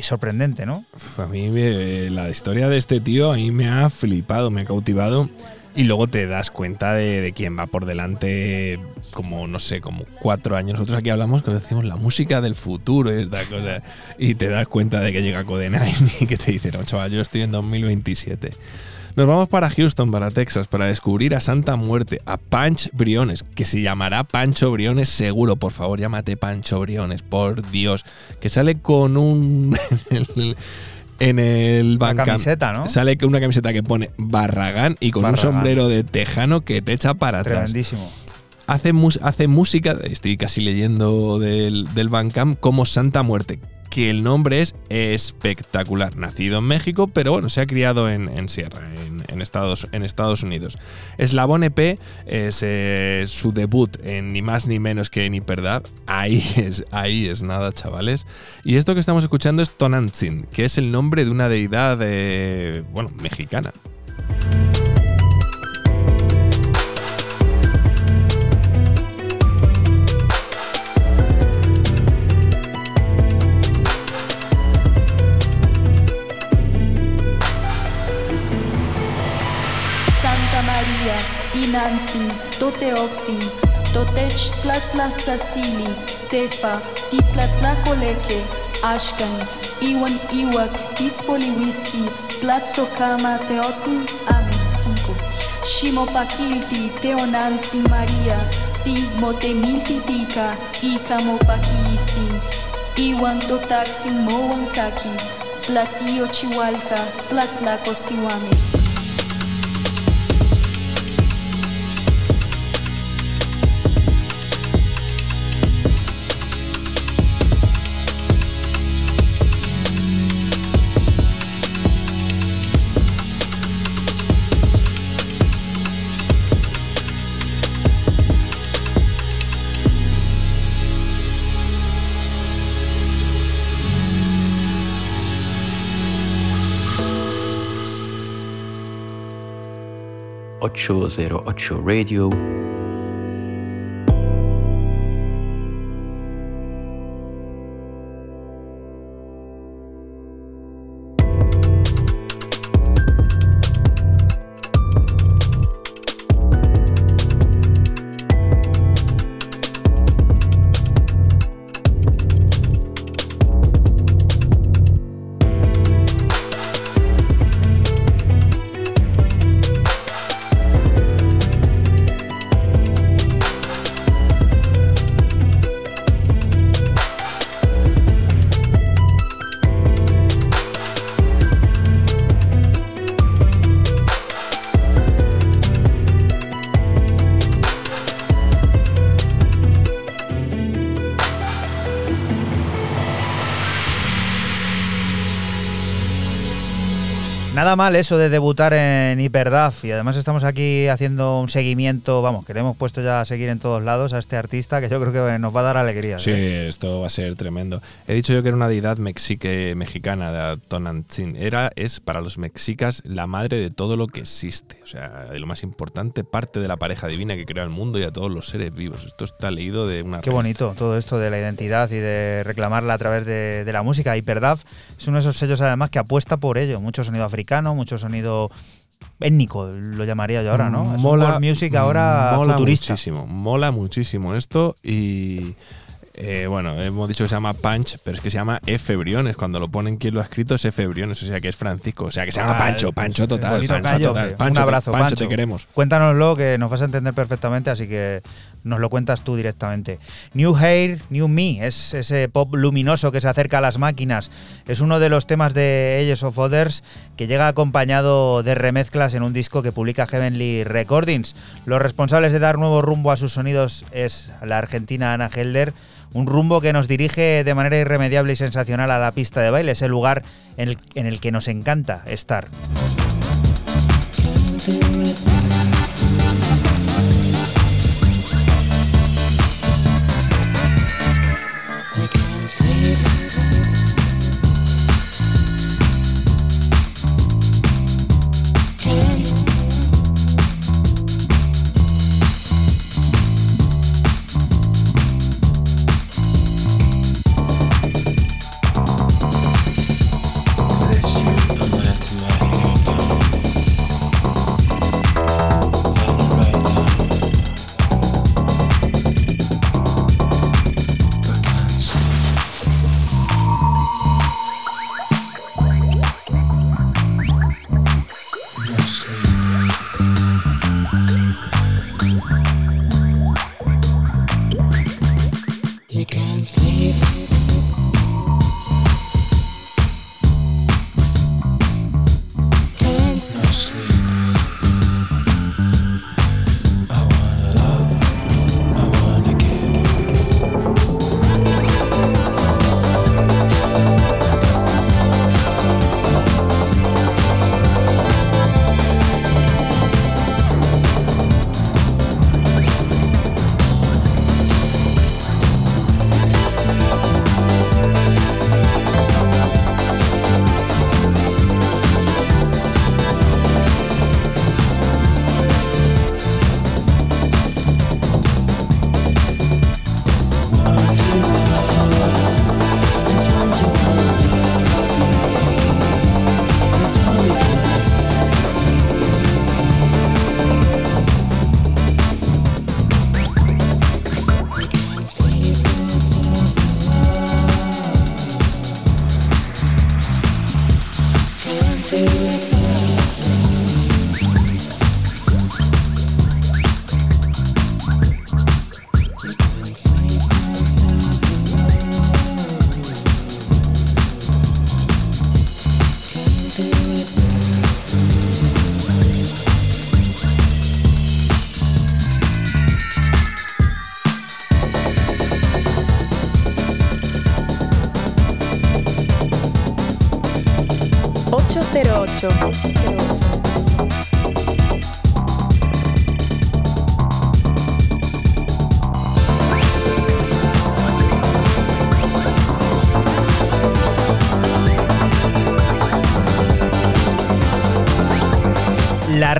sorprendente, ¿no? A mí me- la historia de este tío a mí me ha flipado, me ha cautivado. Y luego te das cuenta de, de quién va por delante, como no sé, como cuatro años. Nosotros aquí hablamos que decimos la música del futuro y esta cosa. Y te das cuenta de que llega Codenine y que te dice, no, chaval, yo estoy en 2027. Nos vamos para Houston, para Texas, para descubrir a Santa Muerte, a Panch Briones, que se llamará Pancho Briones seguro. Por favor, llámate Pancho Briones, por Dios. Que sale con un. en el- Bandcamp. camiseta, ¿no? Sale con una camiseta que pone Barragán y con un sombrero de tejano que te echa para atrás. Tremendísimo. Hace, mus- hace música, estoy casi leyendo del, del Bandcamp, como Santa Muerte, que el nombre es espectacular. Nacido en México, pero bueno, se ha criado en, Sierra, en, Estados, en Estados Unidos. Eslabón EP es eh, su debut en ni más ni menos que en Hyperdub. Ahí es, ahí es nada, chavales. Y esto que estamos escuchando es Tonantzin, que es el nombre de una deidad, eh, bueno, mexicana. to te tlatla sasili, tefa, titlatla coleke, ashkan, iwan iwak, tispoli whisky, tlatzocama teotl amin cinco. Shimopakilti teonansi Maria, ti mo ikamopakiistin, iwan totaxin mo wankaki, tlatio chihualca, tlatlaco siwame. Ocho Zero Radio. Nada mal eso de debutar en Hyperdaf y además estamos aquí haciendo un seguimiento, vamos, que le hemos puesto ya a seguir en todos lados a este artista que yo creo que nos va a dar alegría. Sí, esto va a ser tremendo. He dicho yo que era una deidad mexique mexicana de Tonantzin. Era, es para los mexicas la madre de todo lo que existe. O sea, de lo más importante, parte de la pareja divina que crea el mundo y a todos los seres vivos. Esto está leído de una Qué bonito todo esto de la identidad y de reclamarla a través de, de la música. Hyperdaf es uno de esos sellos además que apuesta por ello. Mucho sonido africano, mucho sonido étnico, lo llamaría yo ahora, ¿no? Es un Mola, music ahora mola futurista. muchísimo, mola muchísimo esto y eh, bueno, hemos dicho que se llama Punch, pero es que se llama F. Briones. Cuando lo ponen quien lo ha escrito es F. Briones, o sea que es Francisco, o sea que se llama Ah, Pancho, Pancho total, Pancho callo. total. Un Pancho, te- abrazo, Pancho, Pancho. te queremos. Cuéntanoslo que nos vas a entender perfectamente, así que nos lo cuentas tú directamente. New Hair, New Me, es ese pop luminoso que se acerca a las máquinas. Es uno de los temas de Ages of Others que llega acompañado de remezclas en un disco que publica Heavenly Recordings. Los responsables de dar nuevo rumbo a sus sonidos es la argentina Ana Helder. Un rumbo que nos dirige de manera irremediable y sensacional a la pista de baile, ese lugar en el, en el que nos encanta estar.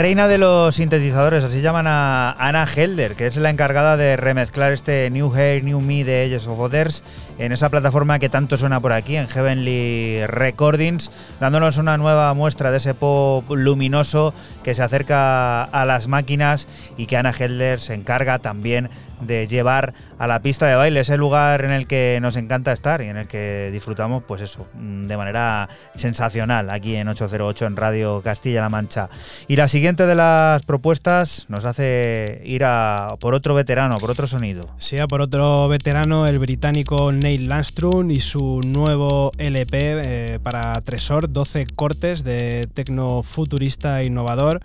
Reina de los sintetizadores, así llaman a Anna Helder, que es la encargada de remezclar este New Hair, New Me de Ages of Others en esa plataforma que tanto suena por aquí, en Heavenly Recordings, dándonos una nueva muestra de ese pop luminoso que se acerca a las máquinas y que Anna Helder se encarga también de llevar a la pista de baile, ese lugar en el que nos encanta estar y en el que disfrutamos, pues eso, de manera sensacional aquí en 808 en Radio Castilla-La Mancha. Y la siguiente de las propuestas nos hace ir a por otro veterano, por otro sonido. Sí, a por otro veterano, el británico Landstrom y su nuevo LP eh, para Tresor, 12 cortes de tecno futurista innovador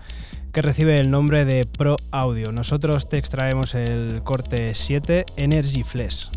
que recibe el nombre de Pro Audio. Nosotros te extraemos el corte 7 Energy Flash.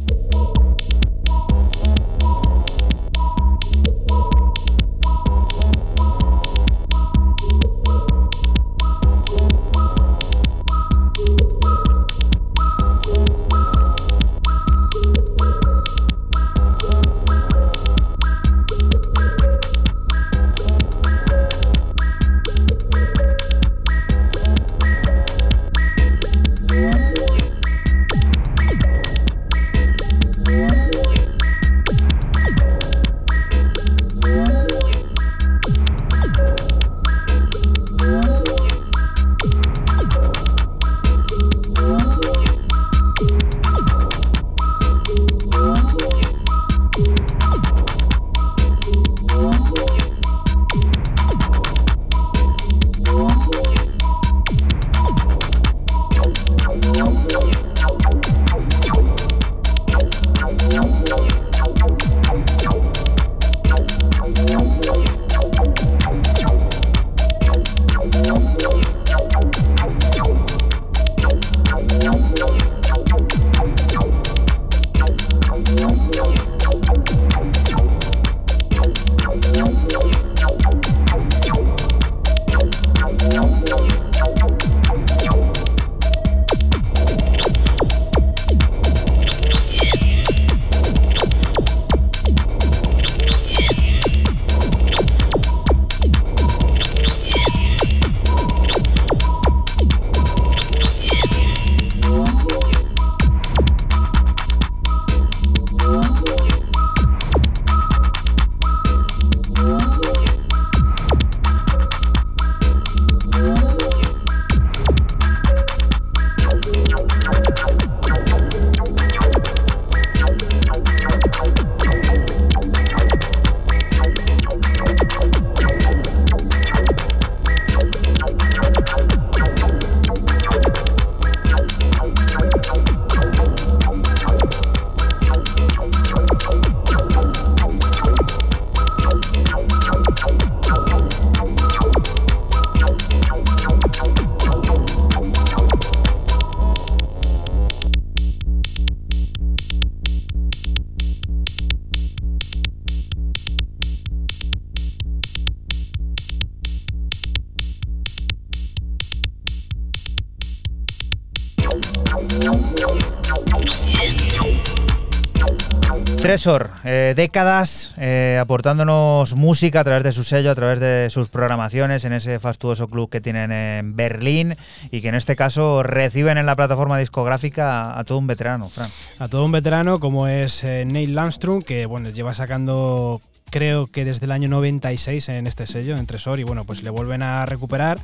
Tresor, eh, décadas eh, aportándonos música a través de su sello, a través de sus programaciones en ese fastuoso club que tienen en Berlín y que en este caso reciben en la plataforma discográfica a, a todo un veterano, Fran. A todo un veterano como es eh, Neil Landstrom, que bueno, lleva sacando creo que desde el año 96 en este sello, en Tresor, y bueno, pues le vuelven a recuperar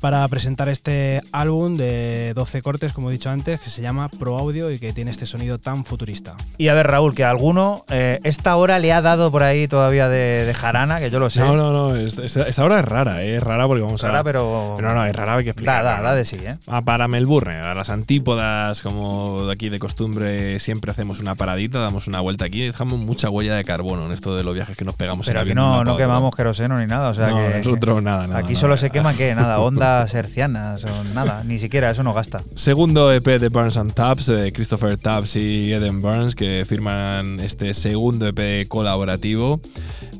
para presentar este álbum de 12 cortes, como he dicho antes, que se llama Pro Audio y que tiene este sonido tan futurista. Y a ver, Raúl, que a alguno eh, esta hora le ha dado por ahí todavía de, de jarana, que yo lo sé. No, no, no. es- es- Esta hora es rara, ¿eh? es rara porque vamos a. Rara, pero- No, no, es rara, hay que explicar. Da, da, da de sí, ¿eh? Ah, para Melbourne, a las antípodas, como de aquí de costumbre, siempre hacemos una paradita, damos una vuelta aquí y dejamos mucha huella de carbono en esto de los viajes que nos pegamos Pero en aquí avión no, no quemamos queroseno ni nada, o sea No, que. nosotros nada, nada, Aquí nada, solo nada. se quema qué, nada, ondas hercianas o nada, ni siquiera eso no gasta. Segundo EP de Burns and Taps, de Christopher Taps y Eden Burns, que firman este segundo EP colaborativo.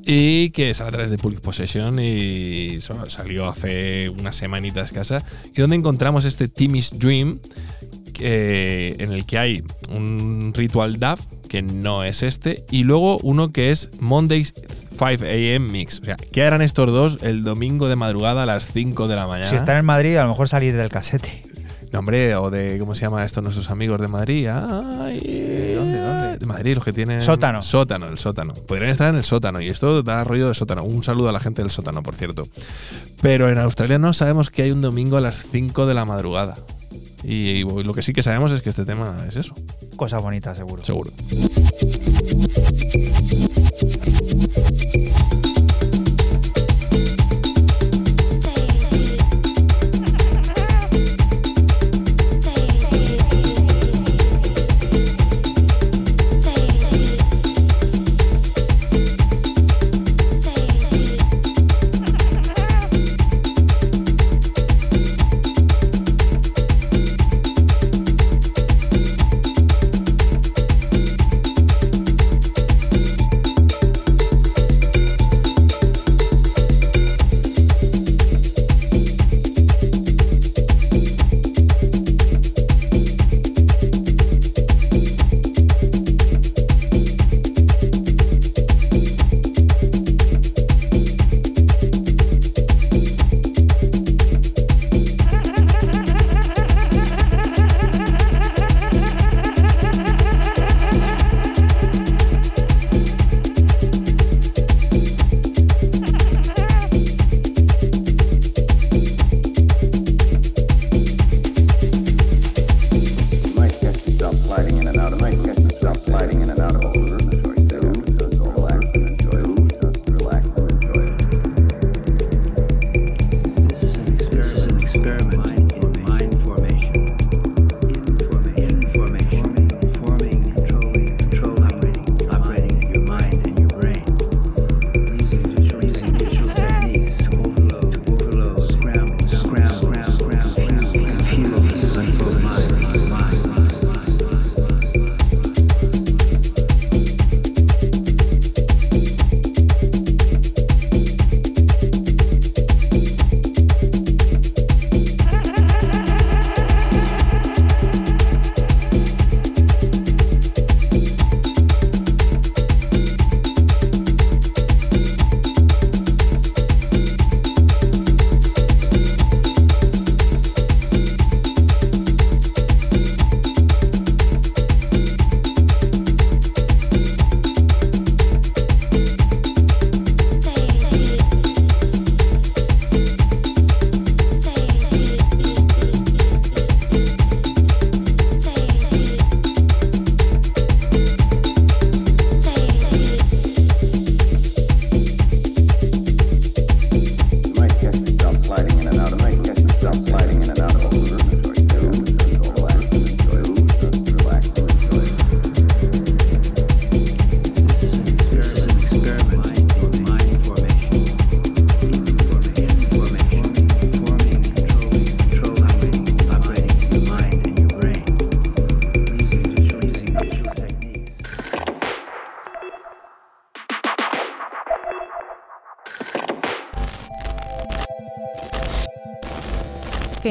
y que sale a través de Public Possession y salió hace una semanita escasa y donde encontramos este Timmy's Dream que- en el que hay un ritual DAF que no es este y luego uno que es Mondays 5 AM Mix. O sea, ¿qué harán estos dos el domingo de madrugada a las 5 de la mañana? Si están en Madrid, a lo mejor salir del casete. No, hombre, o de, ¿cómo se llama esto? Nuestros amigos de Madrid. Ay, ¿Dónde, dónde? De Madrid, los que tienen. Sótano. Sótano, el sótano. Podrían estar en el sótano. Y esto da rollo de sótano. Un saludo a la gente del sótano, por cierto. Pero en Australia no sabemos que hay un domingo a las 5 de la madrugada. Y lo que sí que sabemos es que este tema es eso. Cosa bonita, seguro. Seguro.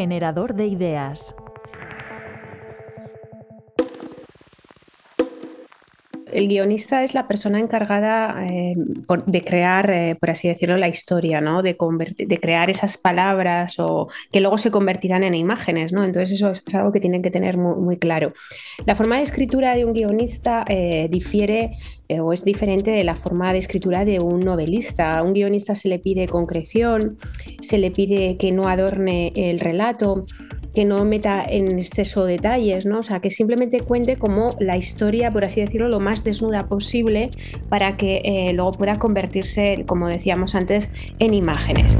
Generador de ideas. El guionista es la persona encargada eh, de crear, eh, por así decirlo, la historia, ¿no? De, crear esas palabras o que luego se convertirán en imágenes, ¿no? Entonces eso es, algo que tienen que tener muy claro. La forma de escritura de un guionista eh, difiere eh, o es diferente de la forma de escritura de un novelista. A un guionista se le pide concreción, se le pide que no adorne el relato, que no meta en exceso detalles, ¿no? O sea, que simplemente cuente como la historia, por así decirlo, lo más desnuda posible para que eh, luego pueda convertirse, como decíamos antes, en imágenes.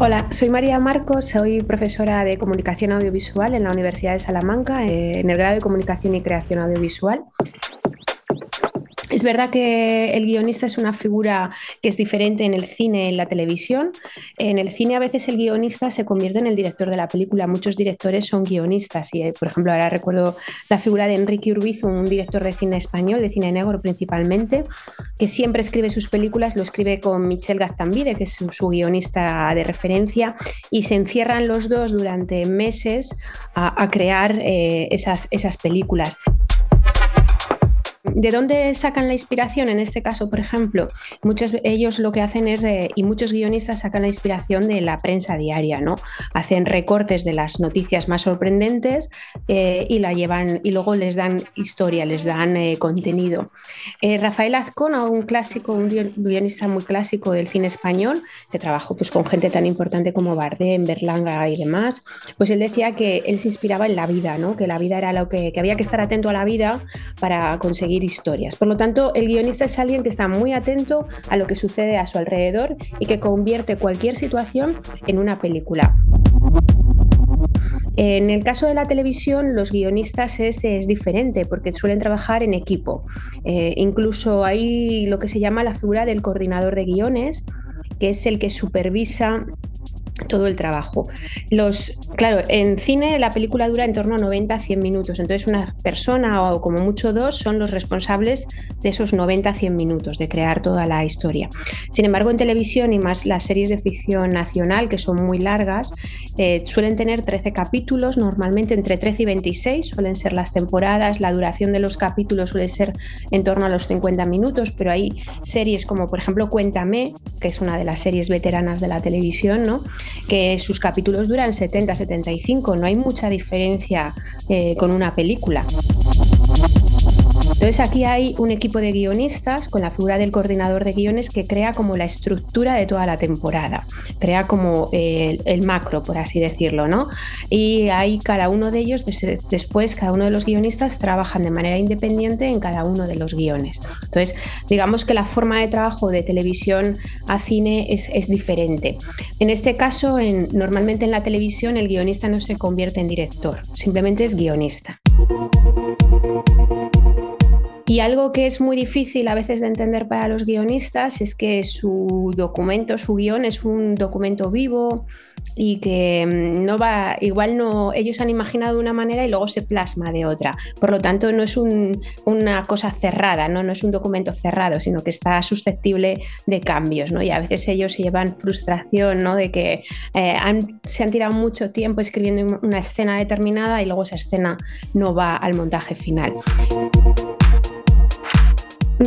Hola, soy María Marcos, soy profesora de comunicación audiovisual en la Universidad de Salamanca, eh, en el grado de comunicación y creación audiovisual. Es verdad que el guionista es una figura que es diferente en el cine en la televisión. En el cine a veces el guionista se convierte en el director de la película. Muchos directores son guionistas y, eh, por ejemplo, ahora recuerdo la figura de Enrique Urbizo, un director de cine español, de cine negro principalmente, que siempre escribe sus películas, lo escribe con Michel Gaztambide, que es su, guionista de referencia, y se encierran los dos durante meses a, a crear eh, esas, esas películas. ¿De dónde sacan la inspiración? En este caso, por ejemplo, muchos ellos lo que hacen es, y muchos guionistas sacan la inspiración de la prensa diaria, ¿no? Hacen recortes de las noticias más sorprendentes eh, y la llevan, y luego les dan historia, les dan eh, contenido. Eh, Rafael Azcona, un clásico, un guio- guionista muy clásico del cine español, que trabajó pues, con gente tan importante como Bardem, Berlanga y demás, pues él decía que él se inspiraba en la vida, ¿no? Que la vida era lo que, que había que estar atento a la vida para conseguir historias. Por lo tanto, el guionista es alguien que está muy atento a lo que sucede a su alrededor y que convierte cualquier situación en una película. En el caso de la televisión, los guionistas es, diferente porque suelen trabajar en equipo. Eh, incluso hay lo que se llama la figura del coordinador de guiones, que es el que supervisa todo el trabajo. Los, claro, en cine la película dura en torno a 90 a 100 minutos, entonces una persona o como mucho dos son los responsables de esos 90 a 100 minutos, de crear toda la historia. Sin embargo, en televisión y más las series de ficción nacional, que son muy largas, eh, suelen tener 13 capítulos, normalmente entre 13 y 26 suelen ser las temporadas, la duración de los capítulos suele ser en torno a los 50 minutos, pero hay series como por ejemplo Cuéntame, que es una de las series veteranas de la televisión, ¿no? Que sus capítulos duran 70-75, no hay mucha diferencia eh, con una película. Entonces aquí hay un equipo de guionistas con la figura del coordinador de guiones que crea como la estructura de toda la temporada, crea como el, el macro, por así decirlo, ¿no? Y ahí cada uno de ellos, des- después cada uno de los guionistas trabajan de manera independiente en cada uno de los guiones. Entonces, digamos que la forma de trabajo de televisión a cine es, es diferente. En este caso, en- normalmente en la televisión el guionista no se convierte en director, simplemente es guionista. Y algo que es muy difícil a veces de entender para los guionistas es que su documento, su guion es un documento vivo y que mm, no va, igual no, ellos han imaginado de una manera y luego se plasma de otra. Por lo tanto, no es un- una cosa cerrada, ¿no? no es un documento cerrado, sino que está susceptible de cambios, ¿no? Y a veces ellos se llevan frustración, ¿no? De que eh, se han tirado mucho tiempo escribiendo una escena determinada y luego esa escena no va al montaje final.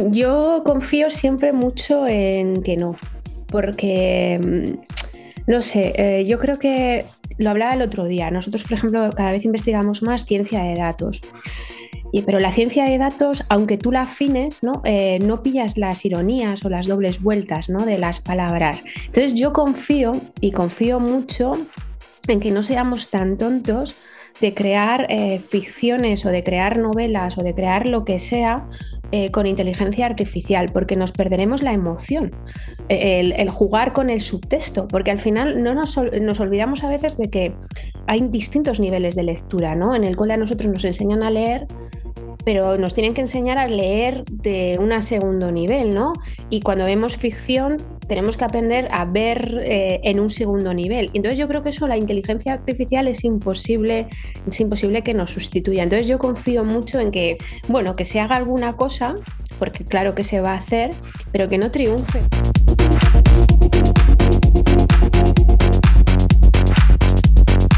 Yo confío siempre mucho en que no, porque mm, no sé, eh, yo creo que lo hablaba el otro día. Nosotros, por ejemplo, cada vez investigamos más ciencia de datos. Pero la ciencia de datos, aunque tú la afines, ¿no? Eh, no pillas las ironías o las dobles vueltas ¿no? de las palabras. Entonces yo confío y confío mucho en que no seamos tan tontos de crear eh, ficciones o de crear novelas o de crear lo que sea eh, con inteligencia artificial, porque nos perderemos la emoción, eh, el, el jugar con el subtexto, porque al final no nos, nos olvidamos a veces de que hay distintos niveles de lectura, ¿no? En el cole a nosotros nos enseñan a leer, pero nos tienen que enseñar a leer de un segundo nivel, ¿no? Y cuando vemos ficción tenemos que aprender a ver eh, en un segundo nivel. Entonces yo creo que eso la inteligencia artificial es imposible, es imposible que nos sustituya. Entonces yo confío mucho en que, bueno, que se haga alguna cosa, porque claro que se va a hacer, pero que no triunfe.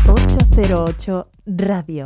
...808 Radio.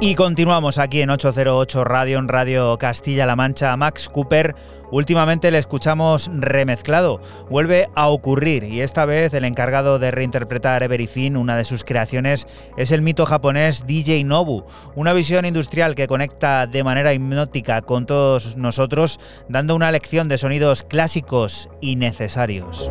Y continuamos aquí en 808 Radio, en Radio Castilla-La Mancha. Max Cooper últimamente le escuchamos remezclado. Vuelve a ocurrir y esta vez el encargado de reinterpretar Everything, una de sus creaciones, es el mito japonés DJ Nobu. Una visión industrial que conecta de manera hipnótica con todos nosotros, dando una lección de sonidos clásicos y necesarios.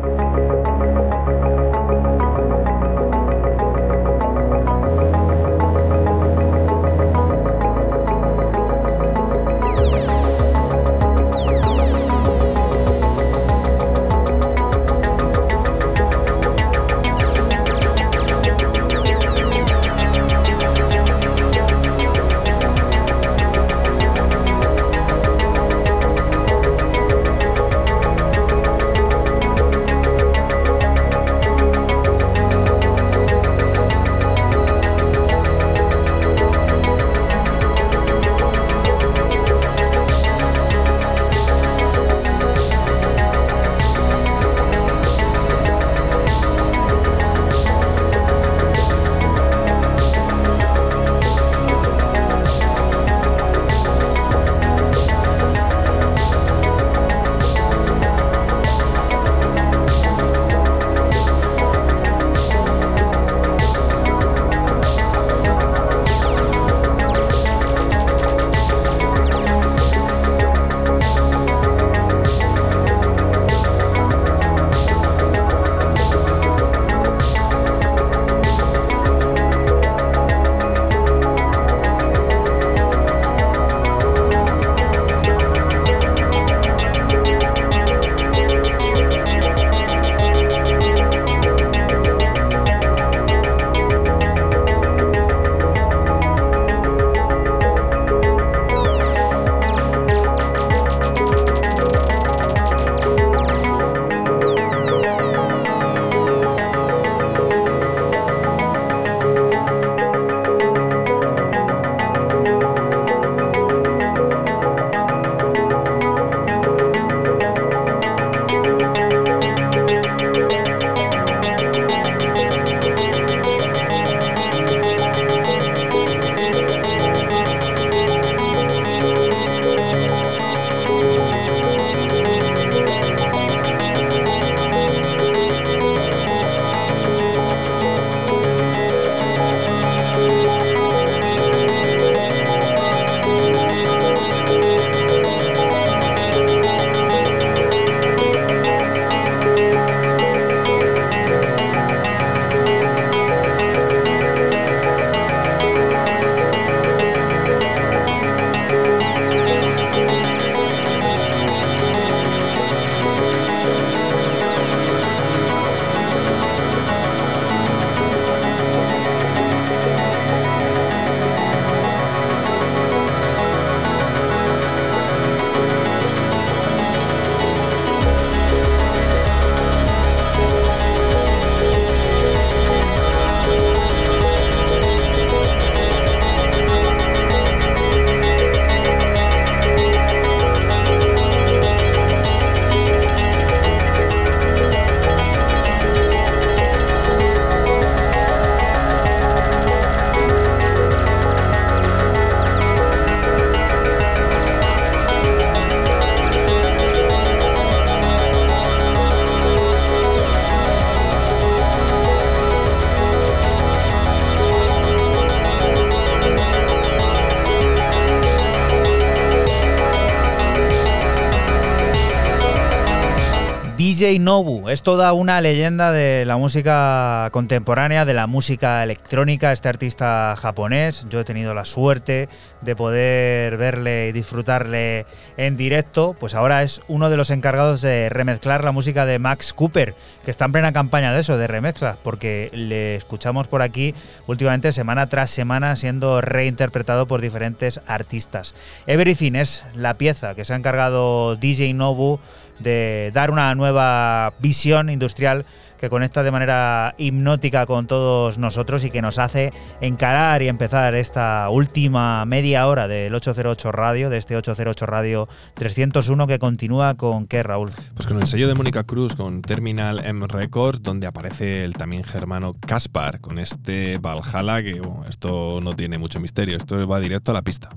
Es toda una leyenda de la música contemporánea, de la música electrónica, este artista japonés. Yo he tenido la suerte de poder verle y disfrutarle en directo, pues ahora es uno de los encargados de remezclar la música de Max Cooper, que está en plena campaña de eso, de remezclas, porque le escuchamos por aquí últimamente semana tras semana siendo reinterpretado por diferentes artistas. Everything es la pieza que se ha encargado DJ Nobu de dar una nueva visión industrial que conecta de manera hipnótica con todos nosotros y que nos hace encarar y empezar esta última media hora del 808 Radio, de este 808 Radio 301 que continúa con qué, Raúl? Pues con el sello de Mónica Cruz, con Terminal M Records, donde aparece el también germano Caspar, con este Valhalla, que bueno, esto no tiene mucho misterio, esto va directo a la pista.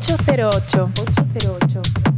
808. 808.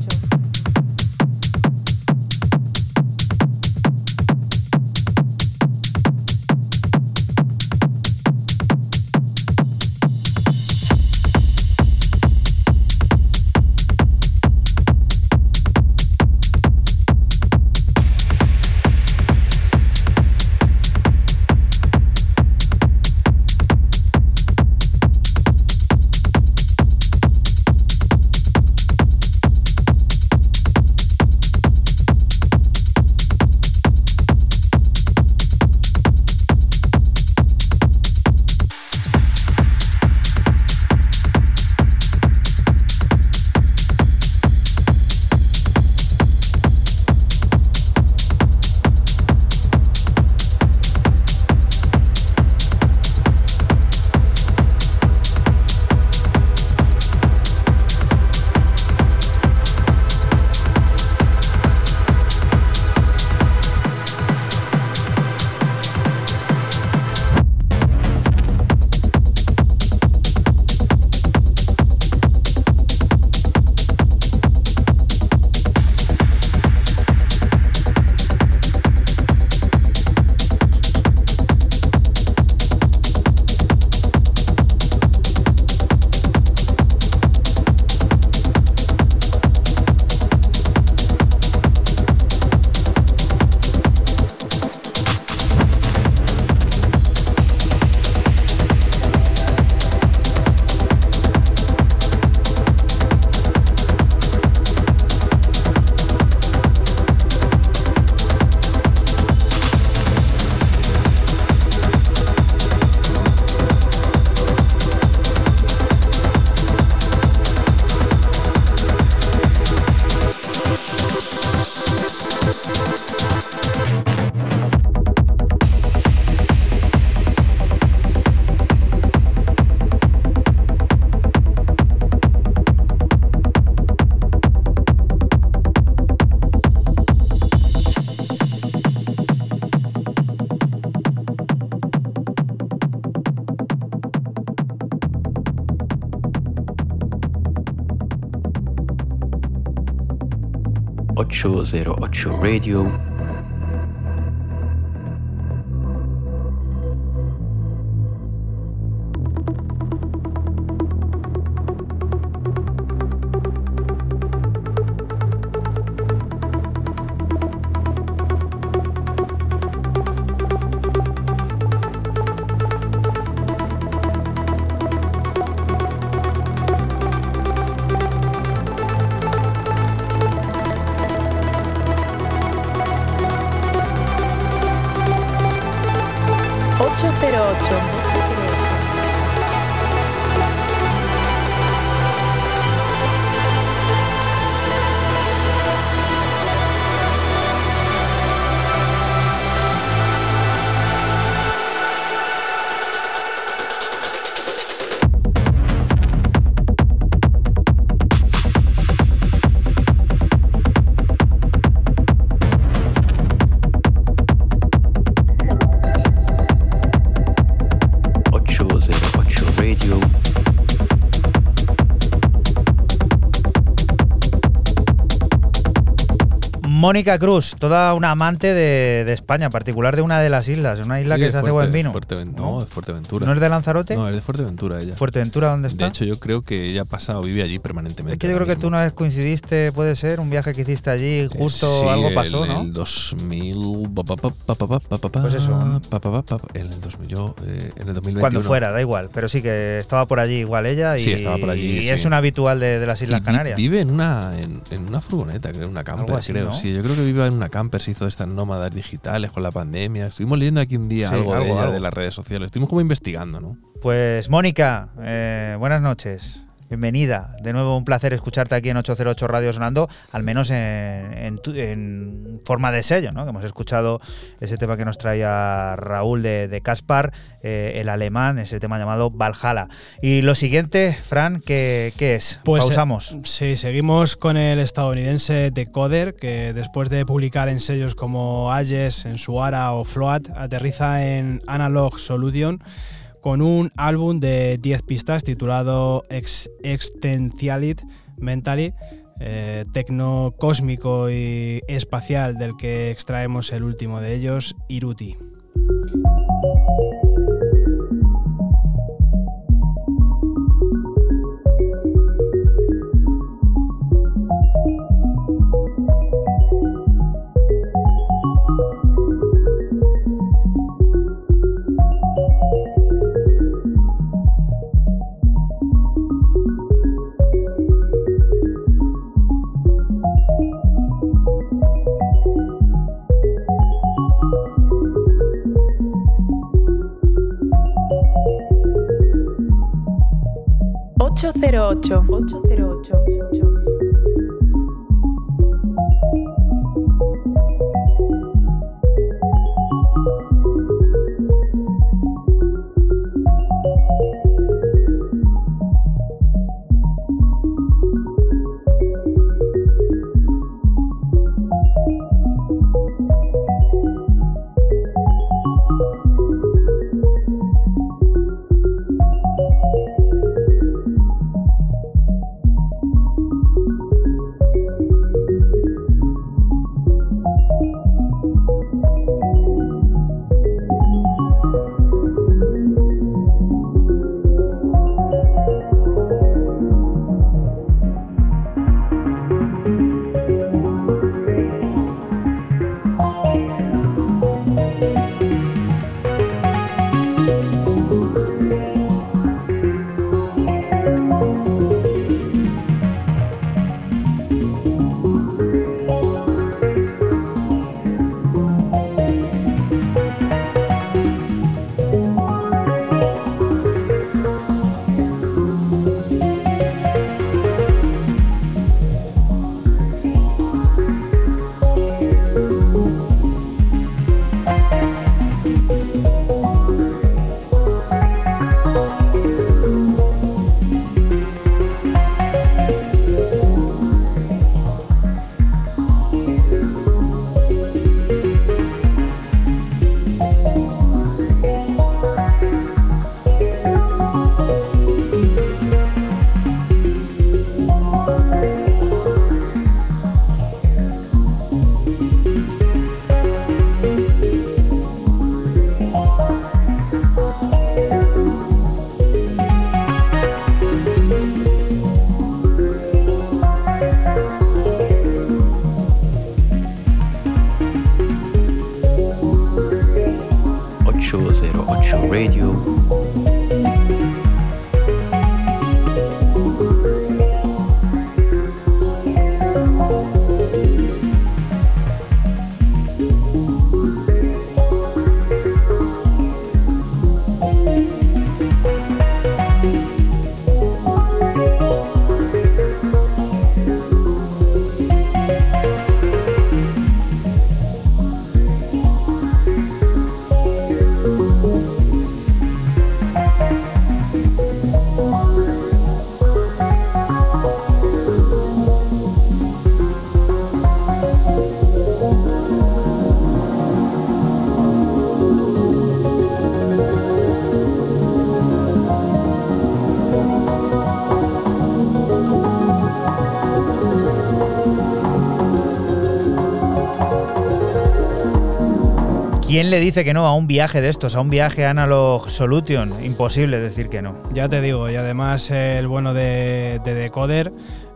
Ocho zero ocho Radio. Mónica Cruz, toda una amante de, de España, en particular de una de las islas, una isla Sí, que se hace buen vino. No, de Fuerteventura. ¿No es de Lanzarote? No, es de Fuerteventura ella. ¿Fuerteventura dónde está? De hecho, yo creo que ella ha pasado, vive allí permanentemente. es que yo creo que tú una vez coincidiste, puede ser, un viaje que hiciste allí, justo Sí, algo pasó, en ¿no? el 2000. Pues eso. En el, 2000, 2021. Eh, Cuando fuera, da igual. Pero sí que estaba por allí igual ella. Y, sí, estaba por allí. Y sí. es una habitual de, de las Islas y Canarias. Vive en una, en, en una furgoneta, creo, una camper, así, creo. ¿no? Sí, yo creo que vive en una camper. Se hizo estas nómadas digitales con la pandemia. Estuvimos leyendo aquí un día sí, algo, algo, de ella, algo, de las redes sociales. Estuvimos como investigando, ¿no? Pues Mónica, eh, buenas noches. Bienvenida. De nuevo un placer escucharte aquí en 808 Radio Sonando, al menos en, en tu- en forma de sello, ¿no? Que hemos escuchado ese tema que nos traía Raúl de, de Caspar, eh, el alemán, ese tema llamado Valhalla. Y lo siguiente, Fran, ¿qué, qué es? Pues, Pausamos. eh, sí, seguimos con el estadounidense Decoder, que después de publicar en sellos como Ayes, en Suara o Float, aterriza en Analog Solution con un álbum de 10 pistas titulado Ex Existentiality Mentally, eh, tecno cósmico y espacial del que extraemos el último de ellos, Iruti. 808. 808. ¿Quién le dice que no a un viaje de estos, a un viaje Analog Solution? Imposible decir que no. Ya te digo, y además el bueno de, de Decoder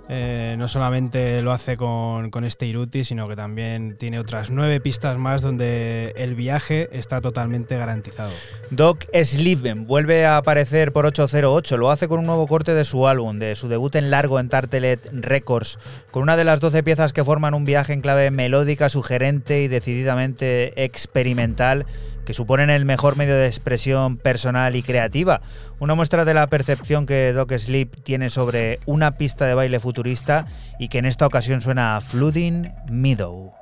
eh, no solamente lo hace con, con este Iruti, sino que también tiene otras nueve pistas más donde el viaje está totalmente garantizado. Doc Sleeven vuelve a aparecer por 808, lo hace con un nuevo corte de su álbum, de su debut en largo en Tartelet Records, con una de las 12 piezas que forman un viaje en clave melódica, sugerente y decididamente experimental que suponen el mejor medio de expresión personal y creativa. Una muestra de la percepción que Doc Sleep tiene sobre una pista de baile futurista y que en esta ocasión suena a Flooding Meadow.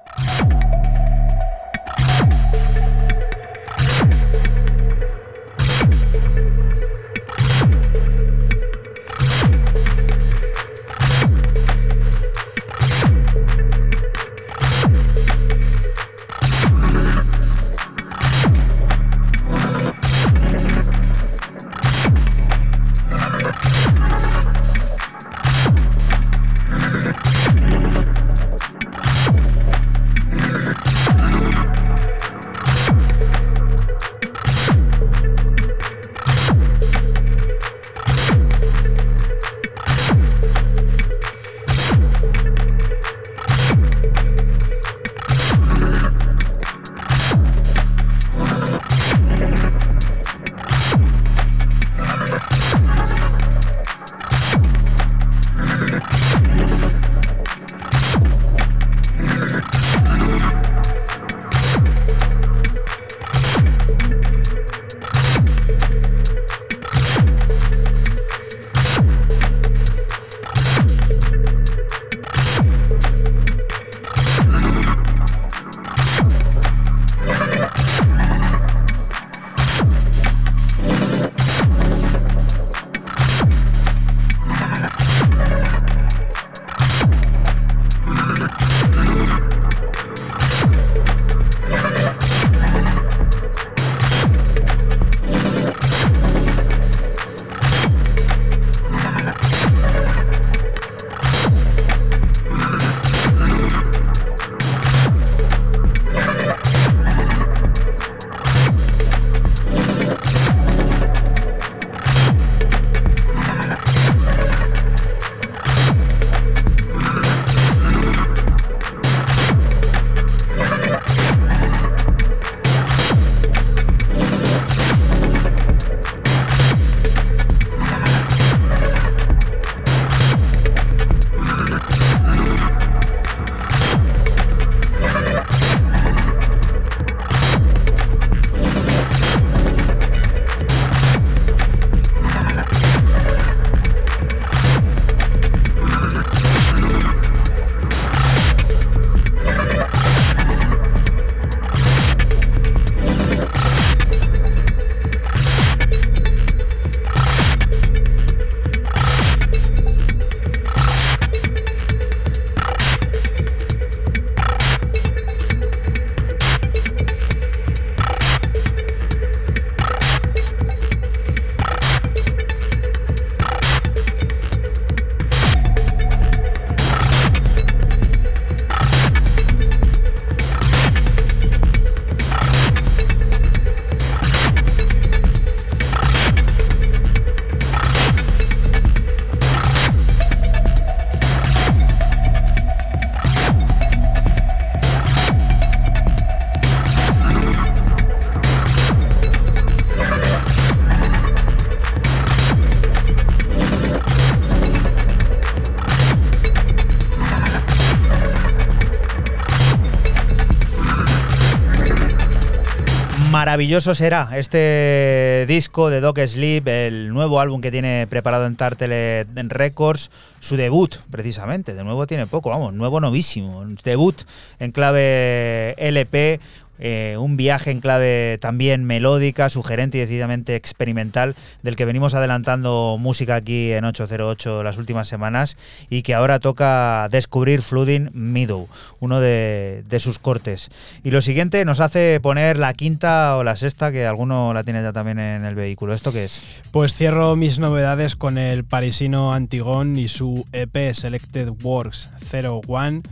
Maravilloso será este disco de Doc Sleep, el nuevo álbum que tiene preparado en Tartelet Records, su debut, precisamente. De nuevo tiene poco, vamos, nuevo novísimo. Debut en clave LP, eh, un viaje en clave también melódica, sugerente y decididamente experimental, del que venimos adelantando música aquí en 808 las últimas semanas y que ahora toca descubrir Flooding Meadow, uno de, sus cortes. Y lo siguiente nos hace poner la quinta o la sexta, que alguno la tiene ya también en el vehículo. ¿Esto qué es? Pues cierro mis novedades con el parisino Antigón y su EP Selected Works 01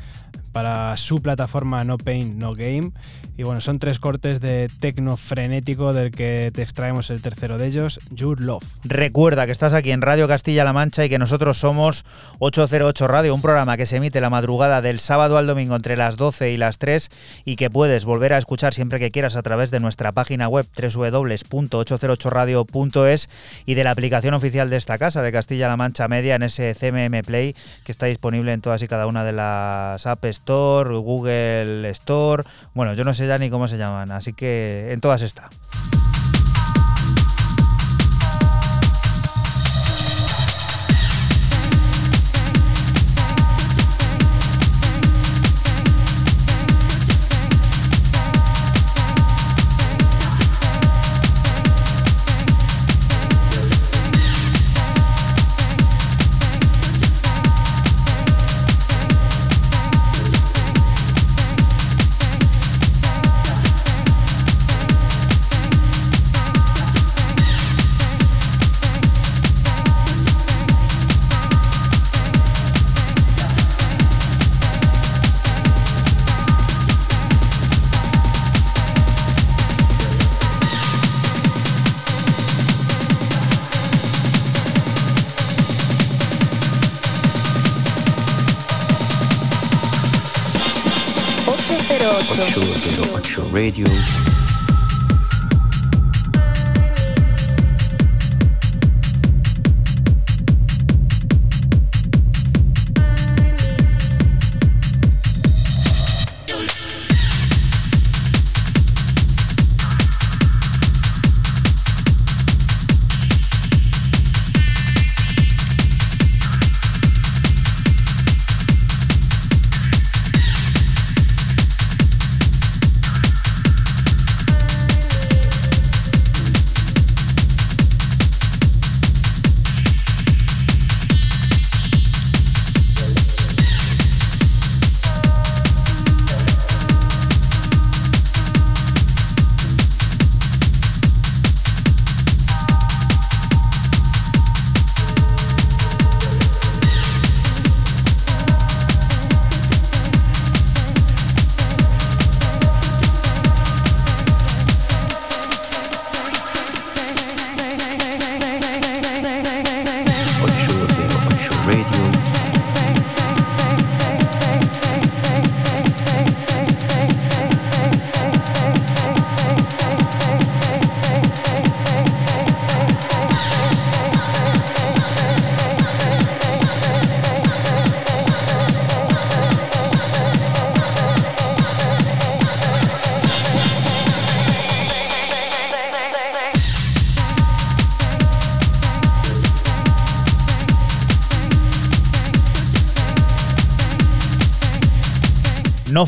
para su plataforma No Pain No Game Y bueno, son tres cortes de tecno frenético del que te extraemos el tercero de ellos, Your Love. Recuerda que estás aquí en Radio Castilla-La Mancha y que nosotros somos 808 Radio, un programa que se emite la madrugada del sábado al domingo entre las 12 y las 3 y que puedes volver a escuchar siempre que quieras a través de nuestra página web www.808radio.es y de la aplicación oficial de esta casa de Castilla-La Mancha Media en ese CMM Play que está disponible en todas y cada una de las App Store, Google Store. Bueno, yo no sé ya ni cómo se llaman, así que en todas está. Radio.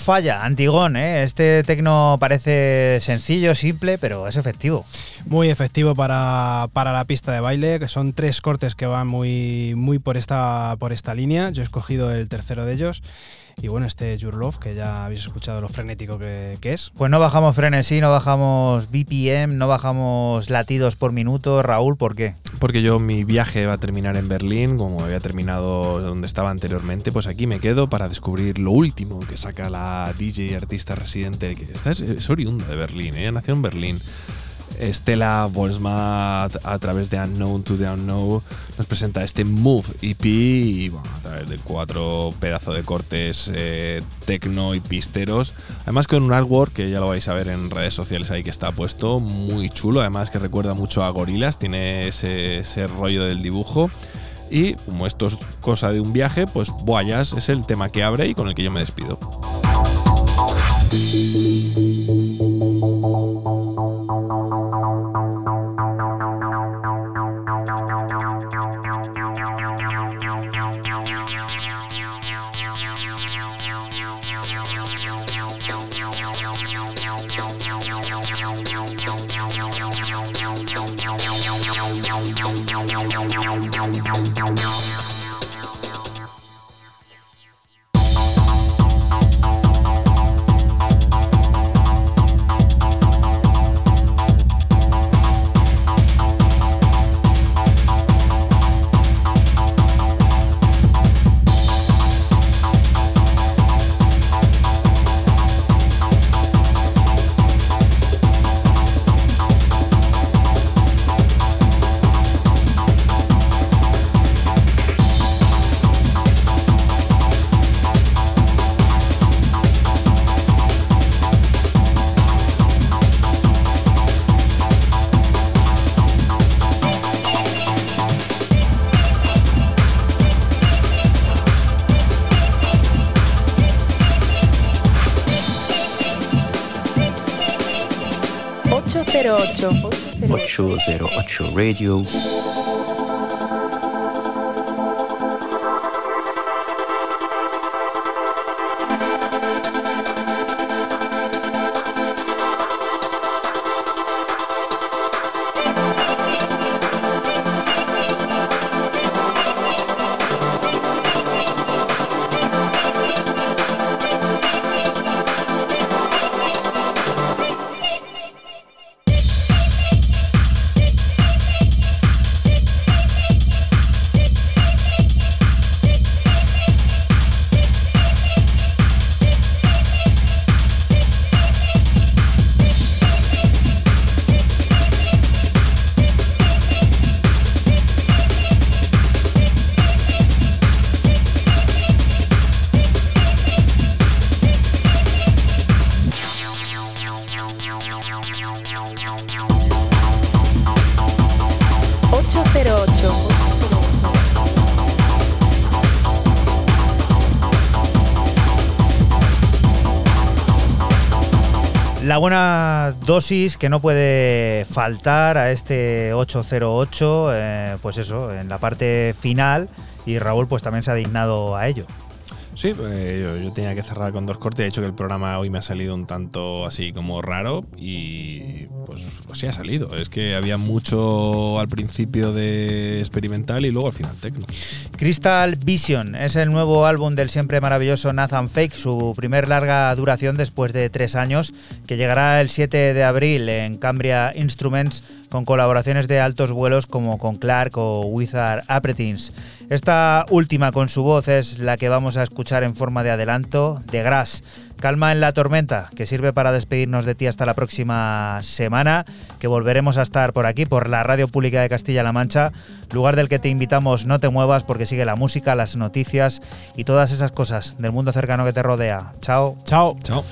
Falla, Antigón, ¿eh? Este tecno parece sencillo, simple, pero es efectivo. Muy efectivo para, para, la pista de baile, que son tres cortes que van muy, muy por, esta, por esta línea. Yo he escogido el tercero de ellos. Y bueno, este Your Love, que ya habéis escuchado lo frenético que, que, es. Pues no bajamos frenesí, no bajamos BPM, no bajamos latidos por minuto. Raúl, ¿por qué? Porque yo mi viaje va a terminar en Berlín, como había terminado donde estaba anteriormente, pues aquí me quedo para descubrir lo último que saca la DJ artista residente, que esta es, es oriunda de Berlín, ¿eh? nació en Berlín. Stella Bolsma a través de Unknown to the Unknown nos presenta este Move EP y a través de cuatro pedazos de cortes eh, tecno y pisteros. Además con un artwork que ya lo vais a ver en redes sociales ahí que está puesto, muy chulo, además que recuerda mucho a Gorilas, tiene ese, ese rollo del dibujo. Y como esto es cosa de un viaje, pues Boyas es el tema que abre y con el que yo me despido. 808 Radio. Que no puede faltar a este 808, eh, pues eso, en la parte final, y Raúl pues también se ha dignado a ello. Sí, eh, yo, yo tenía que cerrar con dos cortes. De hecho, que el programa hoy me ha salido un tanto así como raro y pues así ha salido. Es que había mucho al principio de experimental y luego al final tecno. Crystal Vision es el nuevo álbum del siempre maravilloso Nathan Fake, su primer larga duración después de tres años, que llegará el 7 de abril en Cambria Instruments con colaboraciones de altos vuelos como con Clark o Wizard Apretins. Esta última con su voz es la que vamos a escuchar en forma de adelanto, de Grass. Calma en la tormenta, que sirve para despedirnos de ti hasta la próxima semana, que volveremos a estar por aquí, por la Radio Pública de Castilla-La Mancha, lugar del que te invitamos no te muevas porque sigue la música, las noticias y todas esas cosas del mundo cercano que te rodea. Chao. Chao. Chao.